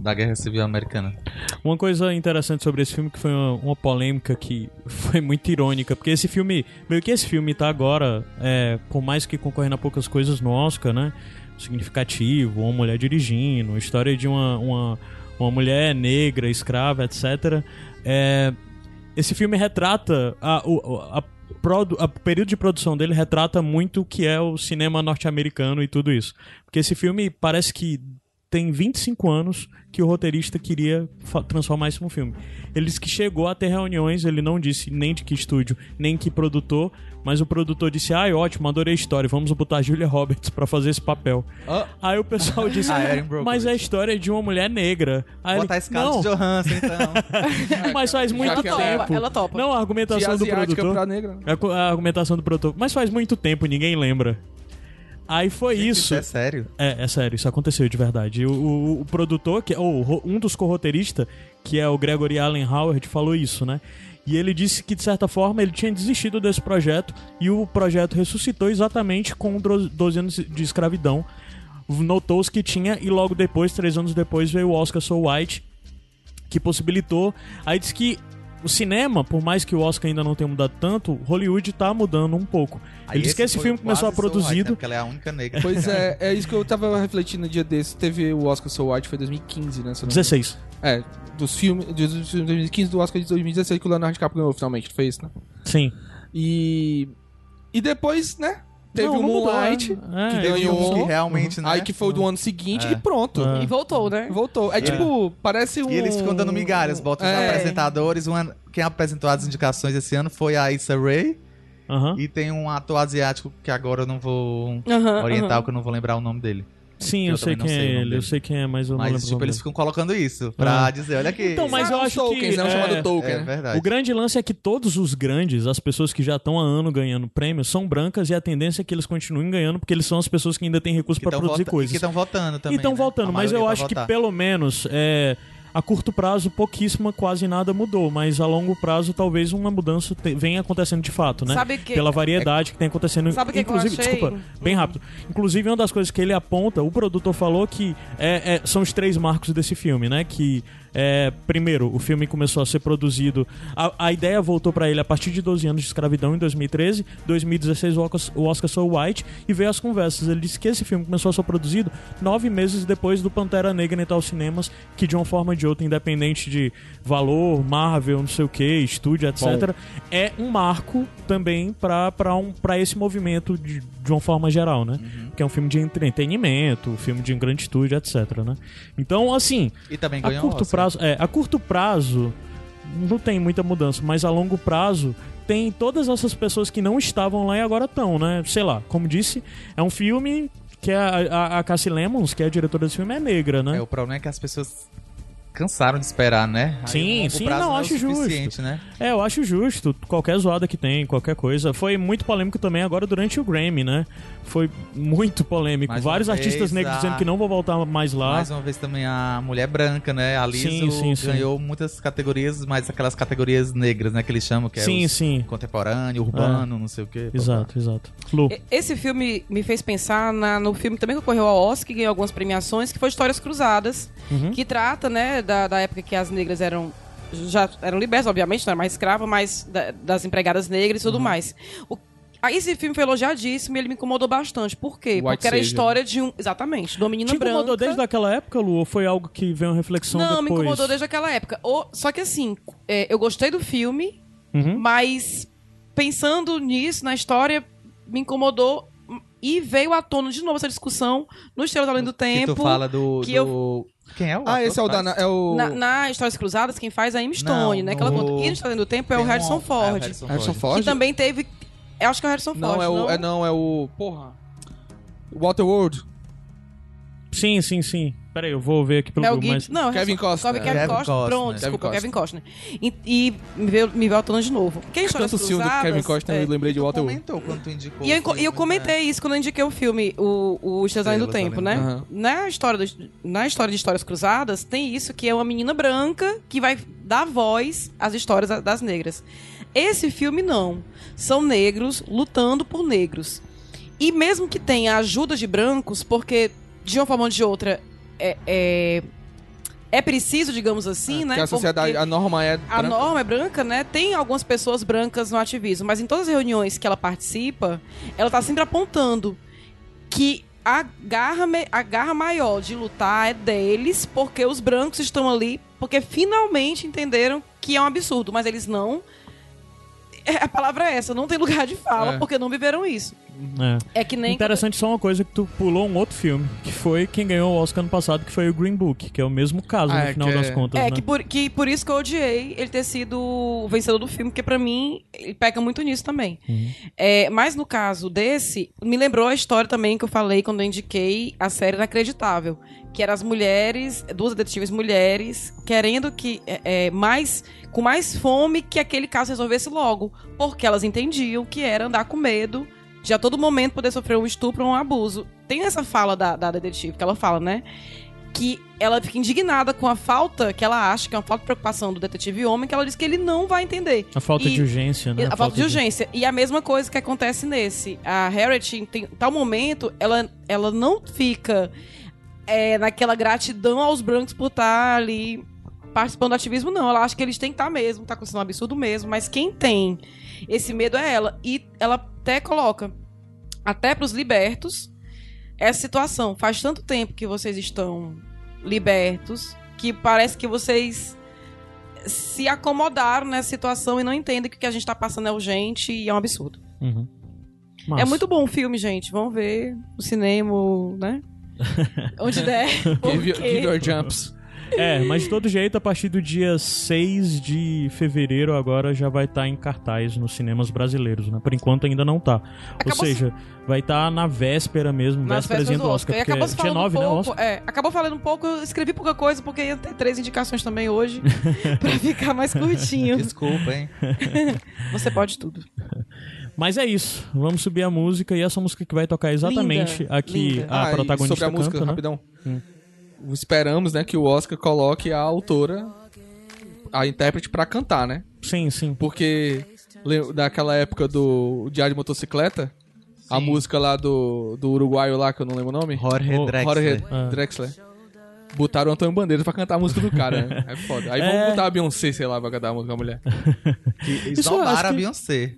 da Guerra Civil Americana. Uma coisa interessante sobre esse filme que foi uma, uma polêmica que foi muito irônica, porque esse filme, meio que esse filme tá agora, é, por mais que concorrendo a poucas coisas no Oscar, né? Significativo, uma mulher dirigindo, história de uma, uma, uma mulher negra, escrava, etc. É, esse filme retrata a, o, a, a período de produção dele retrata muito o que é o cinema norte-americano e tudo isso. Porque esse filme parece que tem 25 anos que o roteirista queria transformar isso num filme. Ele disse que chegou a ter reuniões, ele não disse nem de que estúdio, nem que produtor, mas o produtor disse: "Ai, ótimo, adorei a história, vamos botar a Julia Roberts pra fazer esse papel". Ah. Aí o pessoal disse: Ah, Brockovich. "Mas é a história de uma mulher negra". Aí Bota a ele, Scarlett não, Johansson, então. mas faz muito ela tempo. topa, ela topa. Não, a De argumentação do produtor. pra negra. A A argumentação do produtor. Mas faz muito tempo, ninguém lembra. Aí foi isso. é sério. É, é sério, isso aconteceu de verdade. O, o- o produtor, que, ou ro- um dos corroteiristas, que é o Gregory Allen Howard, falou isso, né? E ele disse que, de certa forma, ele tinha desistido desse projeto e o projeto ressuscitou exatamente com dro- 12 anos de escravidão. Notou-se que tinha, e logo depois, três anos depois, veio o Oscar So White, que possibilitou. Aí diz que o cinema, por mais que o Oscar ainda não tenha mudado tanto, Hollywood tá mudando um pouco. Aí ele disse que esse filme começou a Soul White, produzido. né? Porque ela é a única negra. Pois é, é isso que eu tava refletindo no dia desse. Teve o Oscar So White, foi 2015, né? se eu não me engano. 16. É, dos filmes dos filmes de 2015 do Oscar de 2016 que o Leonardo DiCaprio ganhou finalmente, foi isso, né? Sim. E. E depois, né? Teve Não, o Moonlight, é. que É, Teve ganhou. um que realmente, né? Aí que foi o do ano seguinte É. e pronto. É. E voltou, né? Voltou. É, tipo, parece um. E eles ficam dando migalhas, botam os É. apresentadores. Uma- Quem apresentou as indicações esse ano foi a Issa Rae. Aham. E tem um ator asiático que agora eu não vou Aham, orientar, aham. que eu não vou lembrar o nome dele. Sim, Eu eu, sei quem não sei é ele, eu sei quem é, mas eu não Mas, lembro o tipo, eles ficam colocando isso pra Ah. dizer, olha aqui. Então, mas Sabe eu acho tokens, que... O chamado é, token, É né? verdade. O grande lance é que todos os grandes, as pessoas que já estão há ano ganhando prêmios, são brancas e a tendência é que eles continuem ganhando porque eles são as pessoas que ainda têm recurso para produzir vota- coisas. Que estão votando também. E estão né? voltando, A mas eu maioria acho vai que votar. pelo menos é, a curto prazo pouquíssima, quase nada mudou, mas a longo prazo talvez uma mudança te- venha acontecendo de fato, né? Sabe que- Pela variedade que tem acontecendo. Sabe o que que eu inclusive, achei? desculpa, bem rápido. Inclusive uma das coisas que ele aponta, o produtor falou que é, é, são os três marcos desse filme, né? Que É, primeiro, o filme começou a ser produzido. A, a ideia voltou pra ele a partir de 12 anos de escravidão em 2013. 2016, o Oscar, o Oscar So White e veio as conversas. Ele disse que esse filme começou a ser produzido nove meses depois do Pantera Negra entrar aos cinemas, que de uma forma ou de outra, independente de valor, Marvel, não sei o que, estúdio, etc., é um marco também pra, pra, um, pra esse movimento de, de uma forma geral, né? Que é um filme de entretenimento, um filme de um grande estúdio, etc, né? Então, assim, E também a ganhou curto Oscar. Prazo, é, a curto prazo não tem muita mudança, mas a longo prazo tem todas essas pessoas que não estavam lá e agora estão, né? Sei lá, como disse, é um filme que a, a, a Cassie Lemons, que é a diretora desse filme, é negra, né? É, o problema é que as pessoas cansaram de esperar, né? Aí Sim, sim, prazo não, é acho justo. suficiente, né? É, eu acho justo. Qualquer zoada que tem, qualquer coisa. Foi muito polêmico também agora durante o Grammy, né? Foi muito polêmico. Mais Vários artistas vez, negros a- dizendo que não vão voltar mais lá. Mais uma vez também a mulher branca, né? A Sim, sim, sim. ganhou muitas categorias, mas aquelas categorias negras, né? Que eles chamam, que é sim, os sim. contemporâneo, urbano, não sei o quê. Exato, exato. Lu. Esse filme me fez pensar na- no filme também que ocorreu ao Oscar, que ganhou algumas premiações, que foi Histórias Cruzadas, Uhum. que trata, né, da, da época que as negras eram já eram libertas, obviamente, não era mais escrava, mas da- das empregadas negras e Uhum. tudo mais. O- Aí esse filme foi elogiadíssimo e ele me incomodou bastante. Por quê? White Porque era a história de um. Exatamente, de uma menina Te incomodou branca. desde aquela época, Lu? Ou foi algo que veio uma reflexão Não, depois? me incomodou desde aquela época. O- Só que assim, é, eu gostei do filme, Uhum. mas pensando nisso, na história, me incomodou e veio à tona de novo essa discussão no Estrelas Além do Que Tempo. tu fala do. que do- Quem é o Ah, ator esse é o da. É o. Na, na Histórias Cruzadas, quem faz é a Emma Stone, Não, né? Que ela no- conta. E no do Tempo é Tem o um- Harrison é o Ford. Harrison Harrison Ford. Ford? Que também teve. Eu acho que é o Harrison Não, Ford. é o. É, não, é o. Porra. Waterworld. Sim, sim, sim. Peraí, eu vou ver aqui pelo Mel Google, mas... Não, Kevin Costner. Kevin, Kevin Costner. Costner. Pronto, Kevin desculpa, Kevin Costner. Costner. E, e me veio, me veio à tona de novo. Quem Histórias Tanto filme do. Kevin Costner, é. eu lembrei de Waterworld. comentou quando tu indicou. E eu, o enco- e eu filme, comentei isso quando eu indiquei o filme, o, o Além do Tempo, né? Tempo. Na, história dos- na história de Histórias Cruzadas, tem isso que é uma menina branca que vai dar voz às histórias da- das negras. Esse filme não. São negros lutando por negros. E mesmo que tenha ajuda de brancos, porque de uma forma ou de outra é, é, é preciso, digamos assim, né? Porque a sociedade, Porque- a norma é. a branca. norma é branca, né? Tem algumas pessoas brancas no ativismo, mas em todas as reuniões que ela participa, ela tá sempre apontando que a garra, a garra maior de lutar é deles, porque os brancos estão ali, porque finalmente entenderam que é um absurdo, mas eles não. É, A palavra é essa, não tem lugar de fala, É. porque não viveram isso. É. É que nem. Interessante só uma coisa que tu pulou um outro filme, que foi quem ganhou o Oscar ano passado, que foi o Green Book, que é o mesmo caso Ah, no é, final que das é- contas, É, né? que por, que por isso que eu odiei ele ter sido o vencedor do filme, porque pra mim ele peca muito nisso também. É, mas no caso desse, me lembrou a história também que eu falei quando eu indiquei a série Inacreditável. Que eram as mulheres, duas detetives mulheres, querendo que é, é, mais. com mais fome que aquele caso resolvesse logo. Porque elas entendiam que era andar com medo de a todo momento poder sofrer um estupro ou um abuso. Tem essa fala da, da detetive que ela fala, né? que ela fica indignada com a falta que ela acha que é uma falta de preocupação do detetive homem, que ela diz que ele não vai entender. A falta E- de urgência, né? a falta de urgência. E a mesma coisa que acontece nesse. A Harriet, em tal momento, ela, ela não fica é, naquela gratidão aos brancos por estar ali participando do ativismo, não. Ela acha que eles têm que estar mesmo, tá acontecendo um absurdo mesmo, mas quem tem esse medo é ela. E ela até coloca, até pros libertos, essa situação. Faz tanto tempo que vocês estão libertos que parece que vocês se acomodaram nessa situação e não entendem que o que a gente tá passando é urgente e é um absurdo. Uhum. É muito bom o filme, gente. Vamos ver no cinema, né? Onde der. Give, give your jumps. É, mas de todo jeito, a partir do dia 6 de fevereiro agora já vai estar em cartaz nos cinemas brasileiros, né? Por enquanto ainda não tá. Ou Acabou seja, vai estar na véspera mesmo, Nas véspera do Oscar, E porque acabou se dia falando 9, um né, pouco, Oscar? é, acabou falando um pouco, eu escrevi pouca coisa, porque ia ter três indicações também hoje, pra ficar mais curtinho. Desculpa, hein? Você pode tudo. Mas é isso, vamos subir a música e essa música que vai tocar exatamente Linda, aqui linda. a Ah, protagonista sobre a música, canta, né? rapidão. Esperamos, né, que o Oscar coloque a autora, a intérprete pra cantar, né? Sim, sim. Porque daquela época do Diário de Motocicleta, a Sim. música lá do, do uruguaio lá, que eu não lembro o nome. Jorge O- Drexler. Jorge Ah. Drexler. Botaram o Antônio Bandeira pra cantar a música do cara, né? É foda. Aí É. vamos botar a Beyoncé, sei lá, pra cantar a música da mulher. Que Isso a que- Beyoncé.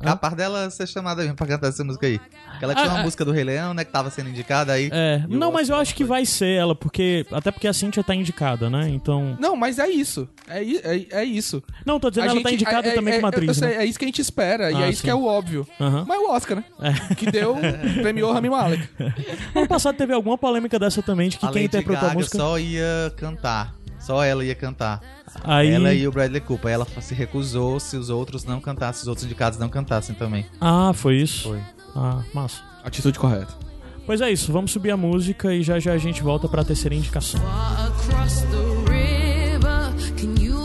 Capaz dela ser chamada mesmo pra cantar essa música aí. Porque ela tinha Ah, uma ah. música do Rei Leão, né? Que tava sendo indicada aí. É, E não, mas eu acho que vai ser ela, porque. Até porque a Cintia tá indicada, né? Então. Não, mas é isso. É, i- é, é isso. Não, tô dizendo, A ela tá gente- indicada é, também é, como é, atriz. sei, né? é isso que a gente espera, e Ah, é isso sim. que é o óbvio. Aham. Mas o Oscar, né? Que deu, premiou Rami Malek. Ano passado teve alguma polêmica dessa também, de que a quem Lady interpretou a Gaga música. só ia cantar. Só ela ia cantar. Aí. Ela e o Bradley Cooper. Ela se recusou se os outros não cantassem, os outros indicados não cantassem também. Ah, foi isso? Foi. Ah, massa. Atitude correta. Pois é isso, vamos subir a música e já já a gente volta pra terceira indicação. Across the river, can you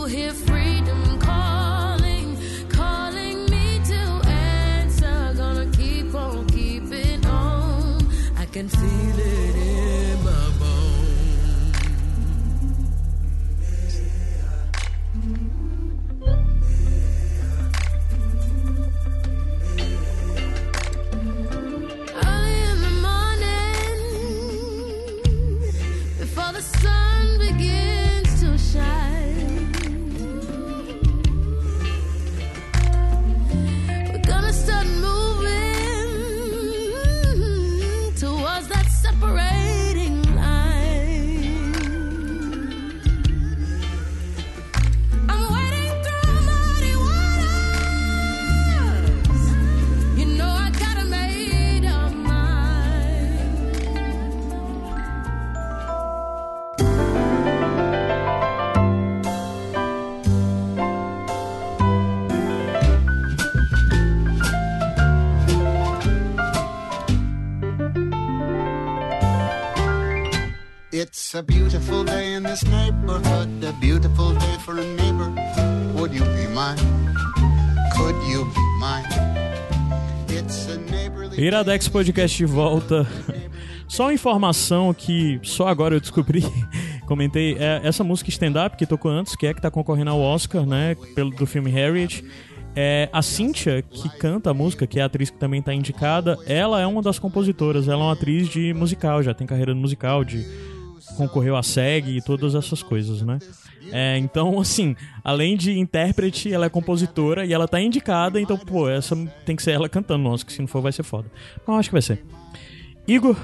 It's a beautiful day in this neighborhood, a beautiful day for a neighbor. Would you be mine? Could you be mine? It's a neighborly Iradex Podcast de volta. Só uma informação que só agora eu descobri, comentei, é essa música stand-up que tocou antes, que é que tá concorrendo ao Oscar, né, pelo do filme Harriet. É, a Cynthia, que canta a música, que é a atriz que também tá indicada, ela é uma das compositoras, ela é uma atriz de musical, já tem carreira no musical, de concorreu à SEG e todas essas coisas, né? É, então, assim, além de intérprete, ela é compositora e ela tá indicada, então, pô, essa tem que ser ela cantando, nossa, que se não for vai ser foda. Então, acho que vai ser. Igor,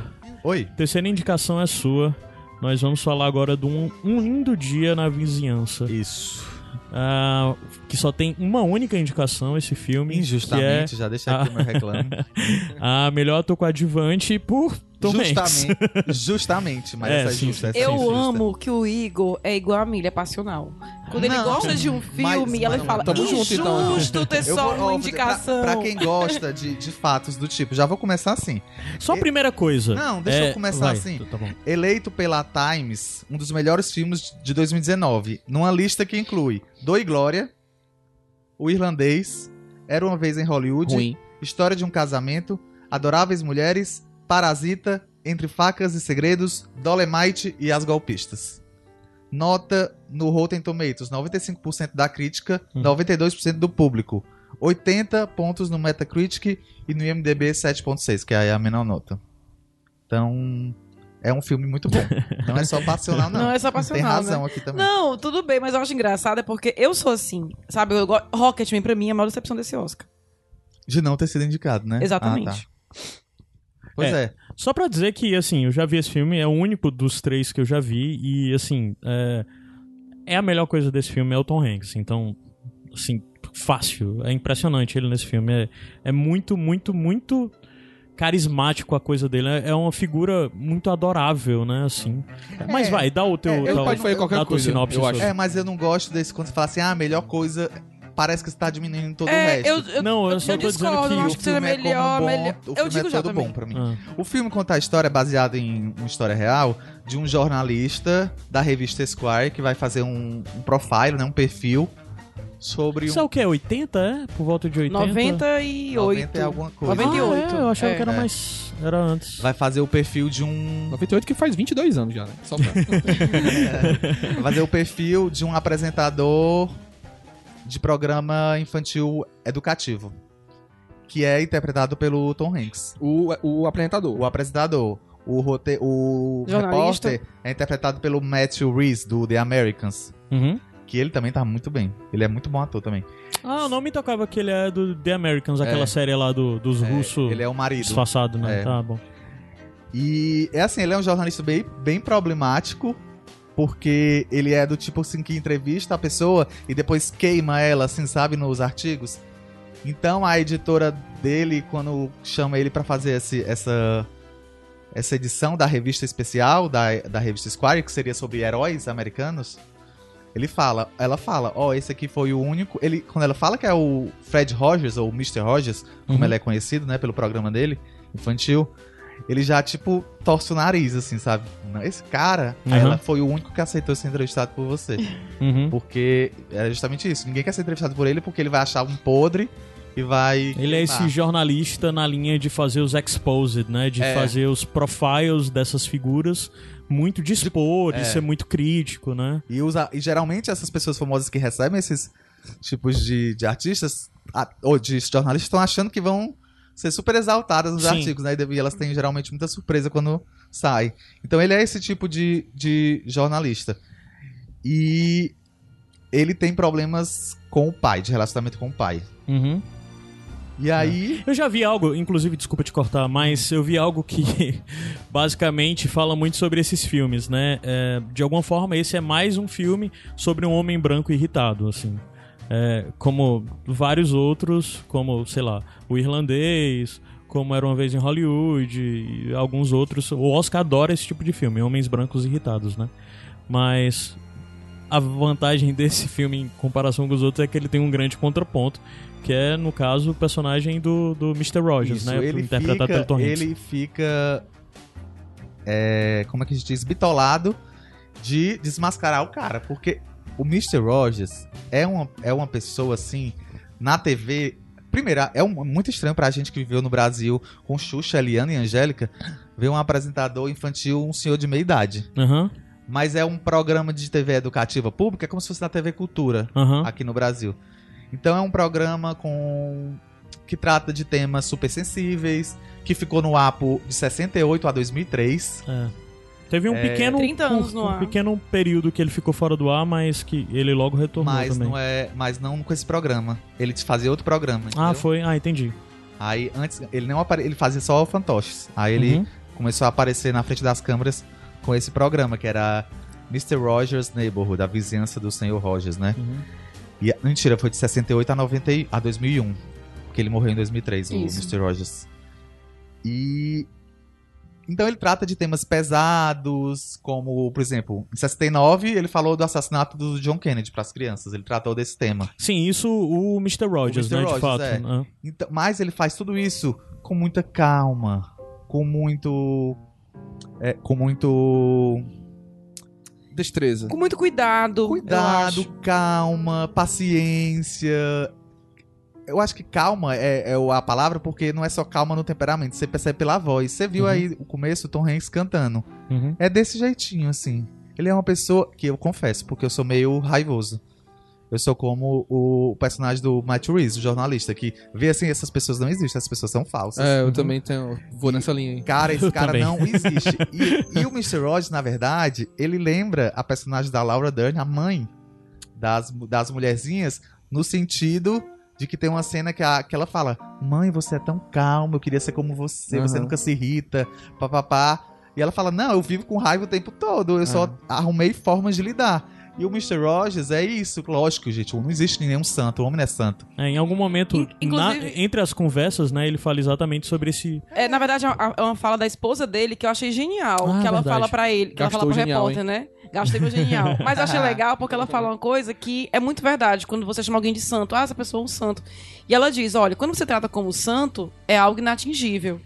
Oi. terceira indicação é sua. Nós vamos falar agora de um, um lindo dia na vizinhança. Isso. Ah, que só tem uma única indicação esse filme. Injustamente, que já deixa aqui o meu reclame. é a melhor ator coadjuvante por Tom justamente, justamente, mas É, essa é sim, justa. sim. essa é Eu justa. amo que o Igor é igual a Milha, é passional. Quando ele Não, gosta de um filme, mas- ela mas- fala, Tamo junto, então. injusto ter Eu só vou- uma ó, pra- indicação. Pra, quem gosta de, de fatos do tipo, já vou começar assim. Só a primeira coisa. Não, deixa É, eu começar vai, assim. Tá bom. Eleito pela Times, um dos melhores filmes de 2019, numa lista que inclui Dor e Glória, O Irlandês, Era Uma Vez em Hollywood, Ruim. História de um Casamento, Adoráveis Mulheres, Parasita, Entre Facas e Segredos, Dolemite e As Golpistas. Nota no Rotten Tomatoes, 95% da crítica, Hum. 92% do público. 80 pontos no Metacritic e no IMDB 7.6, que é a menor nota. Então, é um filme muito bom. Não é só passional, não. Não é só passional, Tem razão né? aqui também. Não, tudo bem, mas eu acho engraçado é porque eu sou assim, sabe? Eu. Rocketman pra mim é a maior decepção desse Oscar. De não ter sido indicado, né? Exatamente. Ah, tá. Pois é. Só pra dizer que, assim, eu já vi esse filme, é o único dos três que eu já vi, e, assim, é, é a melhor coisa desse filme, é o Tom Hanks. Então, assim, fácil. É impressionante ele nesse filme. É, é muito, muito, muito carismático a coisa dele. É é uma figura muito adorável, né, assim. Mas É, vai, dá o teu... é, ele dá o- pode fazer qualquer dá coisa, sinopse eu acho. É, mas eu não gosto desse quando você fala assim, ah, a melhor coisa parece que você tá diminuindo todo o É, resto. eu, eu, Não, eu só tô dizendo discordo, que eu o acho que seria filme é como melhor, bom, melhor. O Eu filme digo é todo também. bom pra mim. Ah. O filme conta a história baseada em uma história real de um jornalista da revista Esquire que vai fazer um, um profile, né, um perfil sobre Isso um é o quê? 80, é? Por volta de 80? 98. 90 e alguma coisa. 98. Ah, é, eu achava É. que era É. mais... Era antes. Vai fazer o perfil de um 98 que faz 22 anos já, né? Só pra... vai fazer o perfil de um apresentador de programa infantil educativo, que é interpretado pelo Tom Hanks. o, o apresentador. O apresentador. O, rote... o Jornalista. repórter é interpretado pelo Matthew Reese, do The Americans. Uhum. Que ele também tá muito bem. Ele é muito bom ator também. Ah, não me tocava que ele é do The Americans, aquela É. série lá do, dos É, russos ele é o marido. disfarçado, né? É. Tá bom. E é assim, ele é um jornalista bem, bem problemático, porque ele é do tipo assim que entrevista a pessoa e depois queima ela, assim, sabe, nos artigos. Então a editora dele, quando chama ele pra fazer esse, essa, essa edição da revista especial, da, da revista Squire, que seria sobre heróis americanos, ele fala, ela fala, ó, esse aqui foi o único. Ele, quando ela fala que é o Fred Rogers, ou Mr. Rogers, como Uhum. ele é conhecido, né, pelo programa dele, infantil, ele já, tipo, torce o nariz, assim, sabe? Esse cara, Uhum. ela foi o único que aceitou ser entrevistado por você. Uhum. Porque é justamente isso. Ninguém quer ser entrevistado por ele porque ele vai achar um podre e vai. Ele é esse queimar. jornalista na linha de fazer os exposed, né? De É. fazer os profiles dessas figuras, muito de expor, de É. ser muito crítico, né? E, usa, e geralmente essas pessoas famosas que recebem esses tipos de, de artistas ou de jornalistas estão achando que vão ser super exaltadas nos Sim. artigos, né? E elas têm geralmente muita surpresa quando sai. Então ele é esse tipo de, de jornalista. E ele tem problemas com o pai, de relacionamento com o pai. Uhum. E aí. Eu já vi algo, inclusive, desculpa te cortar, mas eu vi algo que basicamente fala muito sobre esses filmes, né? É, de alguma forma, esse é mais um filme sobre um homem branco irritado, assim. É, como vários outros, como, sei lá, o irlandês, como Era Uma Vez em Hollywood, e alguns outros. O Oscar adora esse tipo de filme, homens brancos irritados, né? Mas a vantagem desse filme em comparação com os outros é que ele tem um grande contraponto, que é, no caso, o personagem do, do Mr. Rogers, Isso, né? ele Interpretado fica, pelo Tom Hanks. ele fica é, como é que a gente diz, bitolado de desmascarar o cara, porque o Mr. Rogers é uma, é uma pessoa assim, na TV, primeiro, é um- muito estranho pra gente que viveu no Brasil com Xuxa, Eliana e Angélica, ver um apresentador infantil, um senhor de meia idade. Aham, Mas é um programa de TV educativa pública, é como se fosse na TV Cultura aham. aqui no Brasil. Então é um programa com que trata de temas super sensíveis, que ficou no ar por- de 68 a 2003. É. Teve um É, pequeno 30 anos no um ar. pequeno período que ele ficou fora do ar, mas que ele logo retornou Mas também. não é, mas não com esse programa. Ele fazia outro programa, Ah, entendeu? foi. Ah, entendi. Aí antes ele não apare... ele fazia só fantoches. Aí ele Uhum. começou a aparecer na frente das câmeras com esse programa que era Mr. Rogers Neighborhood, a vizinhança do Senhor Rogers, né? Uhum. E mentira, foi de 68 a 90 e- a 2001, porque ele morreu em 2003, Isso. o Mr. Rogers. E então ele trata de temas pesados, como, por exemplo, em 69 ele falou do assassinato do John Kennedy para as crianças, ele tratou desse tema. Sim, isso o Mr. Rogers, O Mr. né? Rogers, de fato. é. né? Então, mas ele faz tudo isso com muita calma, com muito é, com muito Destreza. Com muito cuidado. Cuidado, calma, paciência. Eu acho que calma é, é a palavra porque não é só calma no temperamento, você percebe pela voz. Você viu Uhum. aí o começo, o Tom Hanks cantando. Uhum. É desse jeitinho, assim. Ele é uma pessoa que eu confesso, porque eu sou meio raivoso. Eu sou como o personagem do Matt Reeves, o jornalista, que vê assim, essas pessoas não existem, essas pessoas são falsas. É, eu Uhum. também tenho. Vou nessa linha aí. Cara, esse Eu cara também. não existe. E, e o Mr. Rogers, na verdade, ele lembra a personagem da Laura Dern, a mãe das, das mulherzinhas, no sentido de que tem uma cena que, a, que ela fala: Mãe, você é tão calma, eu queria ser como você, você Aham. nunca se irrita, papapá. E ela fala: Não, eu vivo com raiva o tempo todo, eu só arrumei formas de lidar. E o Mr. Rogers é isso, lógico, gente. Não existe nenhum santo, o homem não é santo. É, em algum momento, na- entre as conversas, né, ele fala exatamente sobre esse. É, na verdade, é uma, é fala da esposa dele que eu achei genial. Ah, que ela verdade. fala pra ele, que ela Gastou fala pro genial, repórter, né? Gastei meu genial. Mas eu achei legal porque ela fala uma coisa que é muito verdade. Quando você chama alguém de santo, ah, essa pessoa é um santo. E ela diz: olha, quando você trata como santo, é algo inatingível.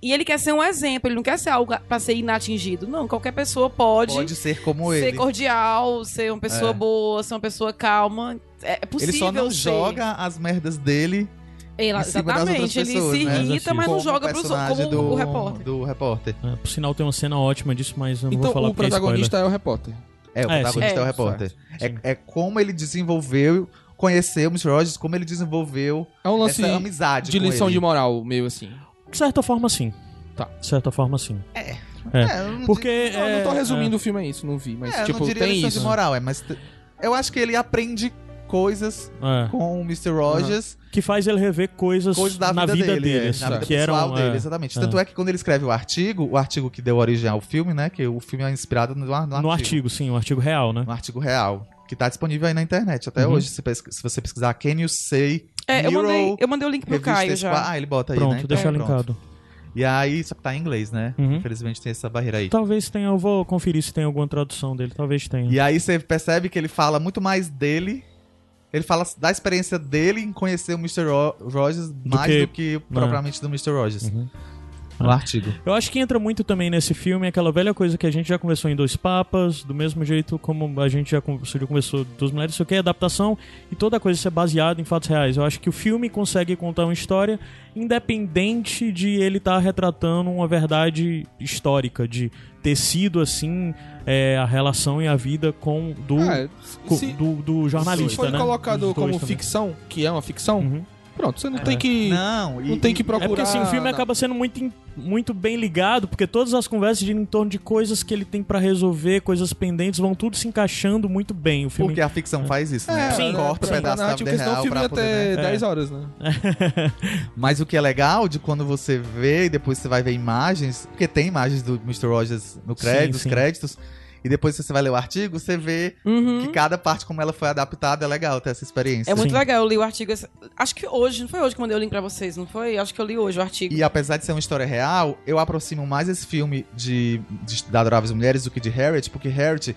E ele quer ser um exemplo, ele não quer ser algo pra ser inatingido. Não, qualquer pessoa pode, Pode ser como ser ele. cordial, ser uma pessoa É. boa, ser uma pessoa calma. É é possível Ele só não ser. joga as merdas dele Ela- exatamente, ele pessoas, se né? irrita, Assim, mas não joga o pros outros, personagem como do, o repórter. Do repórter. é, por sinal, tem uma cena ótima disso, mas eu não Então vou falar o porque é protagonista é o repórter. É, o É, protagonista sim. é o É, repórter. Sim. É, é como ele desenvolveu, conheceu o Mr. Rogers, como ele desenvolveu É um lance essa amizade de com lição ele. de moral, meio assim. De certa forma, sim. Tá. De certa forma, sim. É, É. eu não Porque. Não, eu não tô é, resumindo o filme a isso, não vi, mas É, eu tipo, não diria tem lição isso. de moral, é, mas eu acho que ele aprende coisas é, com o Mr. Rogers, Que faz ele rever coisas, coisas da na vida, vida dele, dele, é, na vida que pessoal eram. dele, é, exatamente. é. Tanto é que quando ele escreve o artigo, o artigo que deu origem ao filme, né, que o filme é inspirado no, no, No artigo, sim, o artigo real, né? no artigo real, que tá disponível aí na internet até Uhum. hoje, se, se você pesquisar Can You Say É, eu Hero, mandei, eu mandei o link pro Caio já. Ah, ele bota aí, Pronto, né? Então, deixa pronto. linkado. E aí, só que tá em inglês, né? Uhum. Infelizmente tem essa barreira aí. Talvez tenha, eu vou conferir se tem alguma tradução dele, talvez tenha. E aí você percebe que ele fala muito mais dele. Ele fala da experiência dele em conhecer o Mr. Ro- Rogers mais que- do que propriamente do Mr. Rogers. Uhum. No artigo. Eu acho que entra muito também nesse filme aquela velha coisa que a gente já conversou em Dois Papas, do mesmo jeito como a gente já con- você já conversou dos Mulheres, isso aqui é adaptação e toda coisa ser baseada em fatos reais. Eu acho que o filme consegue contar uma história independente de ele estar retratando uma verdade histórica, de ter sido assim é, a relação e a vida com do, co- se, do, do se jornalista, for né? colocado como também. ficção, que é uma ficção, Uhum. Pronto, você não tem que. Não, e, Não tem que procurar. É porque assim, o filme na- acaba sendo muito, muito bem ligado, porque todas as conversas giram em torno de coisas que ele tem pra resolver, coisas pendentes, vão tudo se encaixando muito bem. O filme Porque a ficção faz isso, né? É, Ela sim, corta sim, pedaço da vida senão o real filme pra poder... ter né? 10 horas, né? Mas o que é legal de quando você vê e depois você vai ver imagens, porque tem imagens do Mr. Rogers no crédito, Sim, nos sim. créditos, e depois você vai ler o artigo, você vê Uhum. que cada parte como ela foi adaptada é legal ter essa experiência. É muito Sim. legal, eu li o artigo. Acho que hoje, não foi hoje que eu mandei o link pra vocês, não foi? Acho que eu li hoje o artigo. E apesar de ser uma história real, eu aproximo mais esse filme de, de da Adoráveis Mulheres do que de Harriet, porque Harriet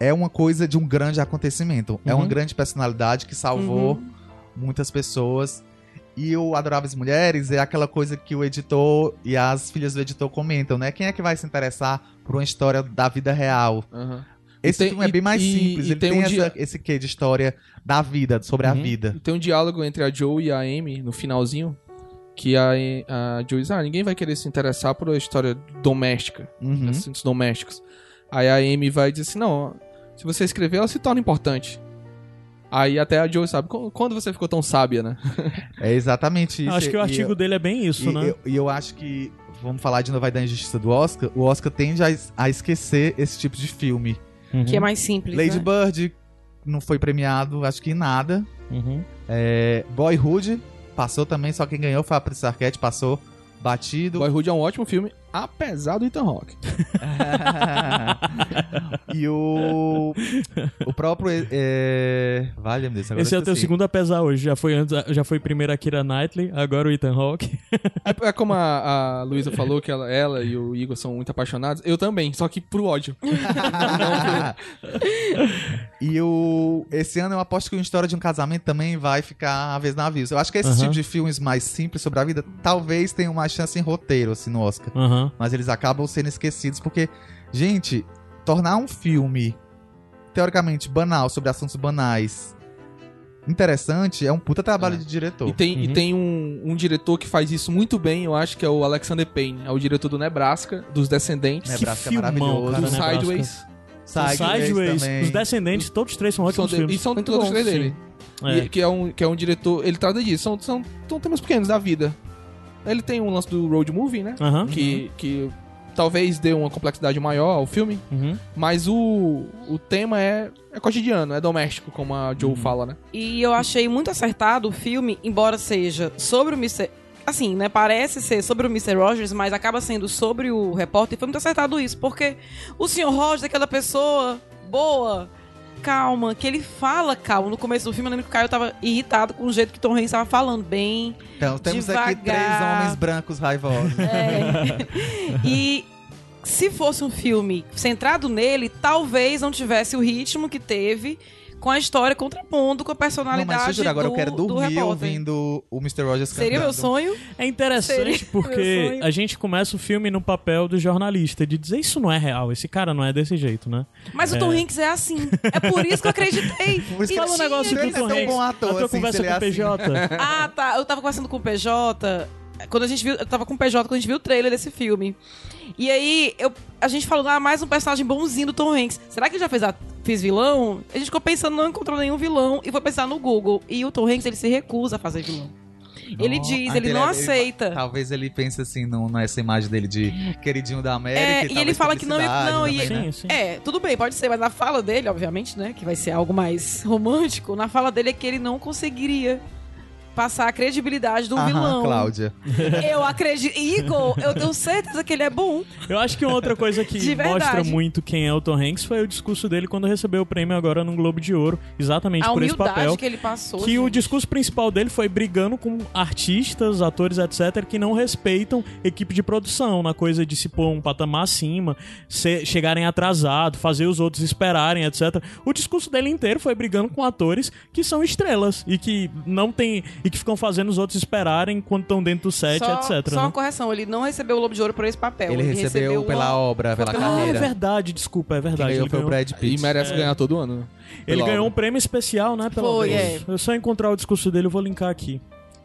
é uma coisa de um grande acontecimento. É Uhum. uma grande personalidade que salvou Uhum. muitas pessoas. E o Adoráveis Mulheres é aquela coisa que o editor e as filhas do editor comentam, né? Quem é que vai se interessar por uma história da vida real? Aham. Esse tem- filme é bem mais e- simples. e Ele tem tem, um essa- dia- esse quê de história da vida, sobre a Uhum. vida. E tem um diálogo entre a Joe e a Amy no finalzinho. Que a, a Joe diz: Ah, ninguém vai querer se interessar por uma história doméstica, Uhum. assuntos domésticos. Aí a Amy vai dizer assim: Não, se você escrever, ela se torna importante. Aí até a Joe sabe: "Qu- Quando você ficou tão sábia, né? É exatamente isso. Acho que o artigo dele é bem isso, E né? eu, e eu acho que, vamos falar de novo aí da injustiça do Oscar, o Oscar tende a, a esquecer esse tipo de filme. Uhum, Que é mais simples. Lady né? Bird não foi premiado, acho que em nada. uhum. É, Boyhood passou também, só quem ganhou foi a Patrícia Arquette, passou batido. Boyhood é um ótimo filme, apesar do Ethan Hawke. e o o próprio é, vale meu Deus, agora Esse é o teu esqueci. segundo a pesar hoje. Já foi, antes, já foi primeiro a Kira Knightley, agora o Ethan Hawke. É, é como a, a Luísa falou, que ela, ela e o Igor são muito apaixonados. Eu também, só que pro ódio. e o esse ano eu aposto que uma história de um casamento também vai ficar a vez na vez. Eu acho que esse Aham. tipo de filmes mais simples sobre a vida talvez tenham mais chance em roteiro assim no Oscar, Aham. mas eles acabam sendo esquecidos porque gente, tornar um filme teoricamente banal sobre assuntos banais interessante é um puta trabalho É. de diretor. E tem, e Uhum. tem um, um diretor que faz isso muito bem, eu acho que é o Alexander Payne. É o diretor do Nebraska, dos Descendentes, Nebraska é filmão, maravilhoso. cara, do Nebraska. Sideways. Sideways Sideways, também. os Descendentes, todos três são São ótimos de- filmes. e são todos bom, três dele. É. E- que, é um, que é um diretor. Ele trata disso. São, são, são temas pequenos da vida. Ele tem um lance do road movie, né? Aham. Que, que talvez dê uma complexidade maior ao filme. Uhum. Mas o, o tema é, é cotidiano, é doméstico, como a Joe fala, né? E eu achei muito acertado o filme, embora seja sobre o Mr. Assim, né? Parece ser sobre o Mr. Rogers, mas acaba sendo sobre o repórter. E foi muito acertado isso, porque o Sr. Rogers é aquela pessoa boa, calma, que ele fala calmo. No começo do filme, eu lembro que o Caio tava irritado com o jeito que Tom Hanks estava falando, bem Então, temos aqui Devagar. três homens brancos raivosos. É. e se fosse um filme centrado nele, talvez não tivesse o ritmo que teve com a história contrapondo com a Não, personalidade mas eu jurar, agora do, eu quero do dormir ouvindo o Mr. Rogers Seria cantando. meu sonho. É interessante Seria porque a gente começa o filme no papel do jornalista, de dizer isso não é real, esse cara não é desse jeito, né? Mas o Tom Hanks é assim. É por isso que eu acreditei. Por isso que Fala um negócio que ele do é Tom tão Hanks. bom ator, a tua assim, conversa ele com o é PJ. Ah, tá. Eu tava conversando com o PJ. Quando a gente viu. Eu tava com o PJ quando a gente viu o trailer desse filme. E aí, eu, a gente falou, ah, mais um personagem bonzinho do Tom Hanks. Será que ele já fez, a, fez vilão? A gente ficou pensando, não encontrou nenhum vilão. E foi pensar no Google. E o Tom Hanks, ele se recusa a fazer vilão. Ele Não, diz, ah, ele não ele- aceita. Talvez ele pense assim no- nessa imagem dele de queridinho da América. É, e ele fala que não publicidade não, e- também, né? Sim, sim. É, tudo bem, pode ser, mas na fala dele, obviamente, né, que vai ser algo mais romântico, na fala dele é que ele não conseguiria passar a credibilidade do Aham, vilão. Cláudia. Eu acredito. Igor, eu tenho certeza que ele é bom. Eu acho que uma outra coisa que De verdade. mostra muito quem é o Tom Hanks foi o discurso dele quando recebeu o prêmio agora no Globo de Ouro, exatamente A por esse humildade papel. que ele passou. Que o gente. discurso principal dele foi brigando com artistas, atores, etc., que não respeitam equipe de produção, na coisa de se pôr um patamar acima, se- chegarem atrasado, fazer os outros esperarem, etc. O discurso dele inteiro foi brigando com atores que são estrelas e que não tem. E que ficam fazendo os outros esperarem quando estão dentro do set, só, etc. Só né? uma correção, ele não recebeu o Globo de Ouro por esse papel. Ele, recebeu, pela uma- obra, pela pela- Ah, é carreira. verdade, desculpa, é verdade. ganhou Ele foi o ganhou, Brad Pitt. E merece ganhar todo ano. ele pela ganhou um obra. prêmio especial, né? Pela Foi, é. Eu só encontrar o discurso dele, eu vou linkar aqui.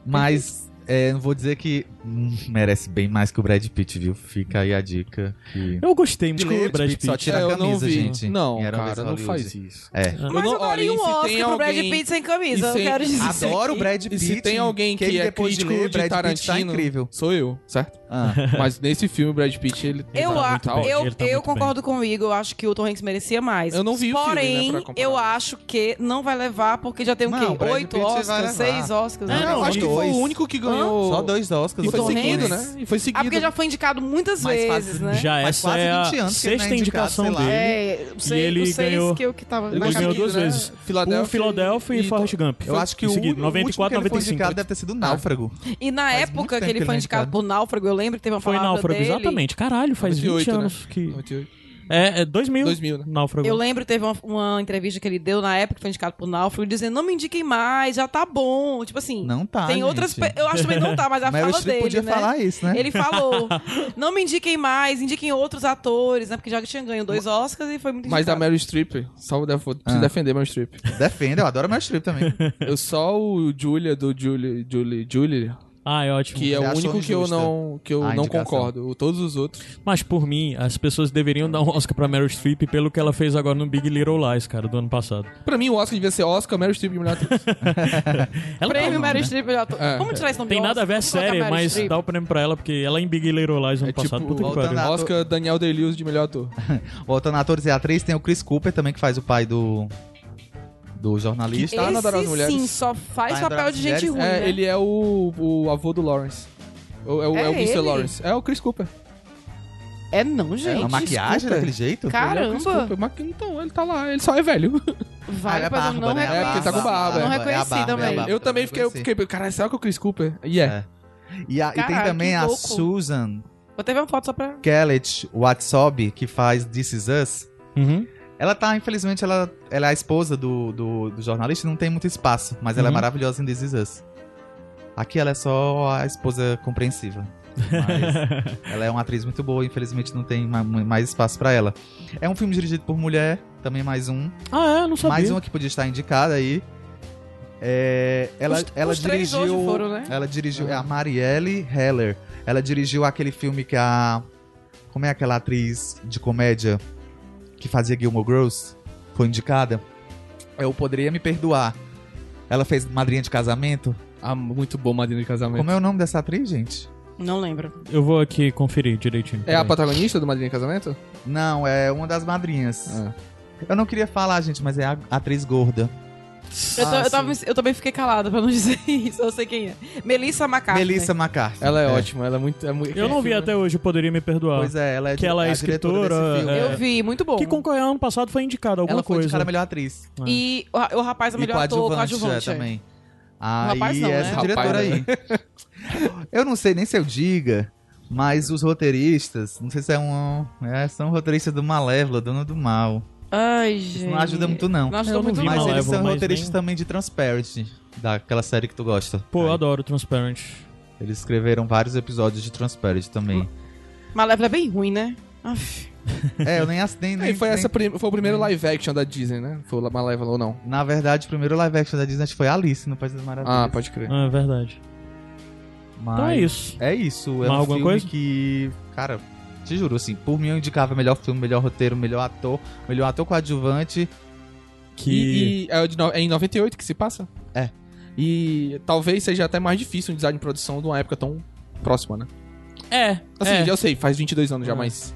Mas é, não vou dizer que hum, merece bem mais que o Brad Pitt, viu? Fica aí a dica. Que... Eu gostei muito do Brad Brad Pitt, só tira É, a não camisa, vi. gente. Não, Era cara, não faz isso. É. Mas Eu não- eu daria olha, um e Oscar tem pro Brad Pitt sem camisa. e Eu quero dizer isso Adoro o. Brad E Pitt. se tem alguém que, ele é depois de crítico ler, de Brad Pitt Tarantino, tá incrível. sou eu, certo? Ah. Mas nesse filme, o Brad Pitt, ele Eu, tá a- bem, eu, ele tá eu muito concordo com o Igor, eu acho que o Tom Hanks merecia mais. Eu não vi o filme, Porém, né, comparar. eu acho que não vai levar, porque já tem o Não, quê? Oito Oscars, seis Oscars. É, né? eu não, acho que foi o único que ganhou. Só dois Oscars. E o foi seguido, Hanks. né? E foi seguido. Ah, porque já foi indicado muitas vezes, né? Já Faz essa quase é a 20 anos que ele não é sexta indicado, indicação sei lá. dele. É, o seis, ele o seis ganhou- que eu que tava Ele na ganhou cabeça. duas né? vezes. Philadelphia o Philadelphia e, e Forrest Gump. Eu acho que o, seguida, o último 94, que ele foi 95. indicado deve ter sido Náufrago. E na Faz época que ele que ele foi é indicado por Náufrago, eu lembro que teve uma Foi palavra Náufrago, dele. exatamente. Caralho, faz 20 98, né? anos que... 98. É, é 2000. 2000, né? Náufrago. Eu lembro que teve uma, uma entrevista que ele deu na época que foi indicado por Náufrago, dizendo: não me indiquem mais, já tá bom. Tipo assim. Não tá, Tem gente. outras. Eu acho que não tá, mas a Meryl fala Streep dele. podia né? falar isso, né? Ele falou: não me indiquem mais, indiquem outros atores, né? Porque já tinha ganho dois Oscars e foi muito Mas a indicado. Meryl Streep, só def preciso Ah. defender Meryl Streep. Defende, eu adoro a Meryl Streep também. Eu só o Julia do Julie, Julie, Julie, Ah, é ótimo. que é o achou único que eu não que eu a não indicação? concordo. Todos os outros. Mas por mim, as pessoas deveriam dar um Oscar pra Meryl Streep pelo que ela fez agora no Big Little Lies, cara, do ano passado. Pra mim o Oscar devia ser Oscar, Meryl Streep de melhor atriz. Ela Prêmio tá- Meryl Streep. já tô- É. Vamos tirar esse nome Tem nada a ver série, Meryl mas Streep. dá o prêmio pra ela, porque ela em Big Little Lies ano É passado. tipo, Puta que pariu. a- Oscar Daniel Day-Lewis de melhor ator. Voltando a atores e atrizes, tem o Chris Cooper também, que faz o pai do, do jornalista. Tá Esse Mulheres. sim, só faz Tá papel de gente Mulheres? ruim. É, né? ele é o, o avô do Lawrence. O- É o, é É o Mr. ele? Lawrence. É o Chris Cooper. É não, gente. uma maquiagem daquele jeito? Caramba. Ele é o Chris Cooper. Mas então, ele tá lá. Ele só é velho. Vai, Ah, é eu barba, não né? reconheci. É, porque tá com barba. Não É a barba, é a também. barba. eu também fiquei, eu reconheci. fiquei, caralho, será que é o Chris Cooper? E é. É. E, a- e tem Caralho, também que a louco. Susan Vou até ver uma foto só pra... Kellett Watsob, que faz This Is Us. Uhum. Ela tá, infelizmente, ela, ela é a esposa do, do, do jornalista e não tem muito espaço, mas ela é Uhum. maravilhosa em This Is Us. Aqui ela é só a esposa compreensiva. Mas ela é uma atriz muito boa, infelizmente não tem ma- mais espaço pra ela. É um filme dirigido por mulher, também mais um. Ah, é? Não sabia. Mais uma que podia estar indicada aí. É, ela, Os- ela os dirigiu. foram, né? Ela dirigiu. É a Marielle Heller. Ela dirigiu aquele filme que a. Como é aquela atriz de comédia que fazia Gilmore Girls? Foi indicada? Eu poderia me perdoar. Ela fez Madrinha de Casamento. Ah, muito bom Madrinha de Casamento. Como é o nome dessa atriz, gente? Não lembro. Eu vou aqui conferir direitinho. É a protagonista do Madrinha de Casamento? Não, é uma das madrinhas. Ah. Eu não queria falar, gente, mas é a atriz gorda. Eu, tô- Ah, eu, tava- sim. eu também fiquei calada pra não dizer isso. Eu sei quem é. Melissa McCarthy. Melissa McCarthy. Ela é, ótima, ela é muito. É muito Eu não vi até hoje, poderia me perdoar. Pois é, ela é, Que ela é escritora, desse filme. é. Eu vi, muito bom. Que concorreu ano passado foi indicado alguma Ela foi coisa. indicada a melhor atriz. E o, o rapaz é o E melhor ator, coadjuvante, é, é. também. Aí rapaz não, essa né? diretora Rapaz, aí. eu não sei nem se eu diga, mas os roteiristas, não sei se é um. É, são roteiristas do Malévola, Dono do Mal. Ai, gente. Isso não ajuda muito, não. Não ajuda Eu muito, Mas não. Malévola, eles são mas roteiristas nem- também de Transparent, daquela série que tu gosta. Pô, eu adoro Transparent. Eles escreveram vários episódios de Transparent também. Malévola é bem ruim, né? Aff. é, eu nem ass- nem, nem, E foi, nem- essa prim- foi o primeiro live action da Disney, né? Foi o Malévola ou não? Na verdade, o primeiro live action da Disney acho que foi Alice no País das Maravilhas. Ah, pode crer. Ah, é verdade. Mas Então é isso. É isso. É Mais um alguma filme coisa? que, cara, te juro, assim, por mim eu indicava melhor filme, melhor roteiro, melhor ator, melhor ator coadjuvante. Que. E, e é, de no- é em 98 que se passa? E talvez seja até mais difícil um design de produção de uma época tão próxima, né? É, Assim, é. eu sei, faz 22 anos já, É. mas.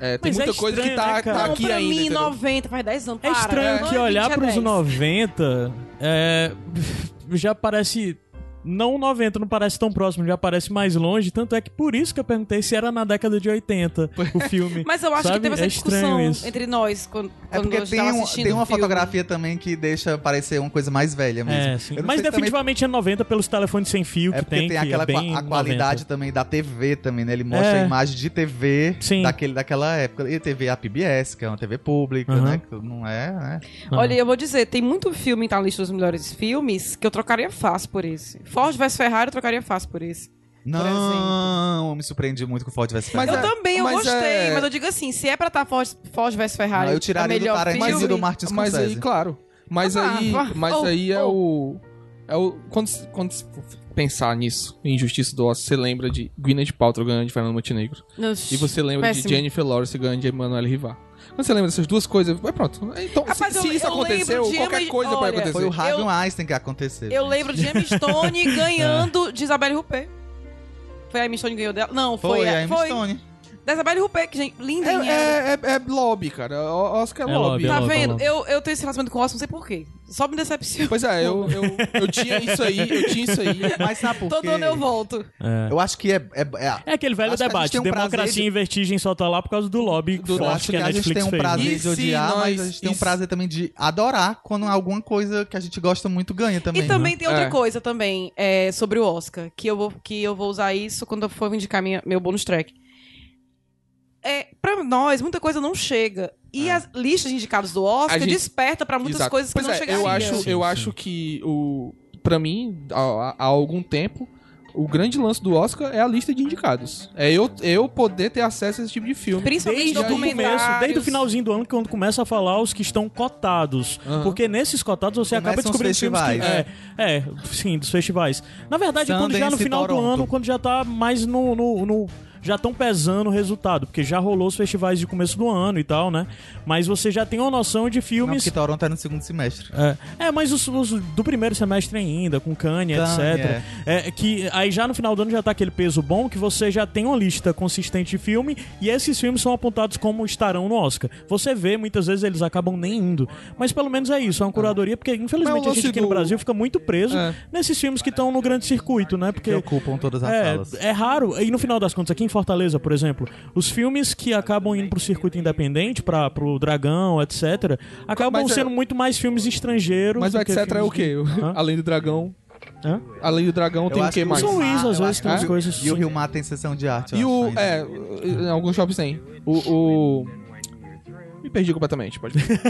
é, tem Mas é muita coisa que estranho, tá, né, tá aqui pra ainda. mim, entendeu? 90, faz 10 anos. É para. estranho que 20 olhar é pros 10. 90 é, já parece. Não 90, não parece tão próximo, já parece mais longe. Tanto é que por isso que eu perguntei se era na década de 80 o filme. Mas eu acho Sabe? que teve essa É discussão entre nós quando, É quando porque a gente tem, tava um- assistindo tem uma fotografia também que deixa parecer uma coisa mais velha mesmo. É, Mas se também- definitivamente é 90 pelos telefones sem fio É que porque tem, tem, que aquela é bem qua- a qualidade 90. também da TV também, né? Ele mostra É. a imagem de TV Sim. daquele, daquela época. E TV a PBS, que é uma TV pública, né? Que não é, né? Olha, eu vou dizer, tem muito filme que tá na lista dos melhores filmes que eu trocaria fácil por esse. Ford vs Ferrari eu trocaria fácil por esse. Não, eu me surpreendi muito com o Ford vs Mas eu é- também, eu mas gostei, é- mas eu digo assim, se é pra estar Ford, Ford vs Ferrari, Não, eu tiraria é do Tarantino e do Martin Mas aí, Scorsese. claro. Mas Ah, aí, mas Oh, aí é oh. o. É o. Quando, quando se pensar nisso, em Justiça do Oscar, você lembra de Gwyneth Paltrow ganhando de Fernando Montenegro. Nossa, E você lembra péssimo. de Jennifer Lawrence ganhando de Emanuele Rivar. Quando você lembra dessas duas coisas, vai pronto. Então, Rapaz, se, eu- se isso eu aconteceu, qualquer Emma- coisa pode olha, acontecer. Foi o Harvey Eu- Weinstein que aconteceu. Eu lembro de Emma Stone ganhando de Isabelle Huppert. Foi a Emma Stone que ganhou dela? Não, foi, Foi, a, a Emma foi Stone. Da Isabelle Huppert, que gente, linda É, hein, é, é, é lobby, cara. O- Oscar é, É lobby. lobby, é Tá lobby. vendo? Eu, eu tenho esse relacionamento com o Oscar, não sei porquê. Só me decepciona. Pois é, eu, eu, eu tinha isso aí, eu tinha isso aí. Mas sabe por Todo quê? ano eu volto. É. Eu acho que é... é, é- É aquele velho Acho que a gente debate. tem um Democracia prazer de- em vertigem só tá lá por causa do lobby Do- eu forte acho que que a a gente Netflix tem um fez. prazer E de se odiar, nós- mas a gente tem e um se- prazer também de adorar quando alguma coisa que a gente gosta muito ganha também. E também tem outra É. coisa também é, sobre o Oscar, que eu, vou, que eu vou usar isso quando eu for indicar minha, meu bônus track. É, pra nós, muita coisa não chega. E as listas de indicados do Oscar A gente- desperta pra muitas Exato. coisas que pois não é, chegariam. eu acho, Sim, eu sim. acho que o para mim há, há algum tempo o grande lance do Oscar é a lista de indicados. É eu, eu poder ter acesso a esse tipo de filme. Principalmente Desde o começo, desde o finalzinho do ano, quando começa a falar os que estão cotados. Porque nesses cotados você acaba Começam os descobrindo filmes que... festivais. É, é, sim, dos festivais. Na verdade, quando já no Sundance final do ano, quando já tá mais no... no- no- já estão pesando o resultado, porque já rolou os festivais de começo do ano e tal, né? Mas você já tem uma noção de Não, filmes porque Toronto é no segundo semestre. É, é, mas os, os do primeiro semestre ainda, com Kanye, Kanye, etc. É. que aí já no final do ano já tá aquele peso bom que você já tem uma lista consistente de filme e esses filmes são apontados como estarão no Oscar. Você vê, muitas vezes eles acabam nem indo. Mas pelo menos é isso, é uma curadoria, porque infelizmente a gente aqui no do- Brasil fica muito preso É. nesses filmes que estão no grande circuito, né? Porque Que ocupam todas as salas. é, é raro. E no final das contas, aqui em Fortaleza, por exemplo, os filmes que acabam indo pro circuito independente, para pro Dragão, etc., acabam Mas é- sendo muito mais filmes estrangeiros. Mas o que etc é o quê? Hã? Além do dragão. Hã? Além do dragão tem o que que mais? São Luís, às eu vezes, acho tem umas que- coisas E o assim. Rio Mar tem sessão de arte. eu E o. É, em alguns shoppings tem. O. o... Me perdi completamente, pode ver.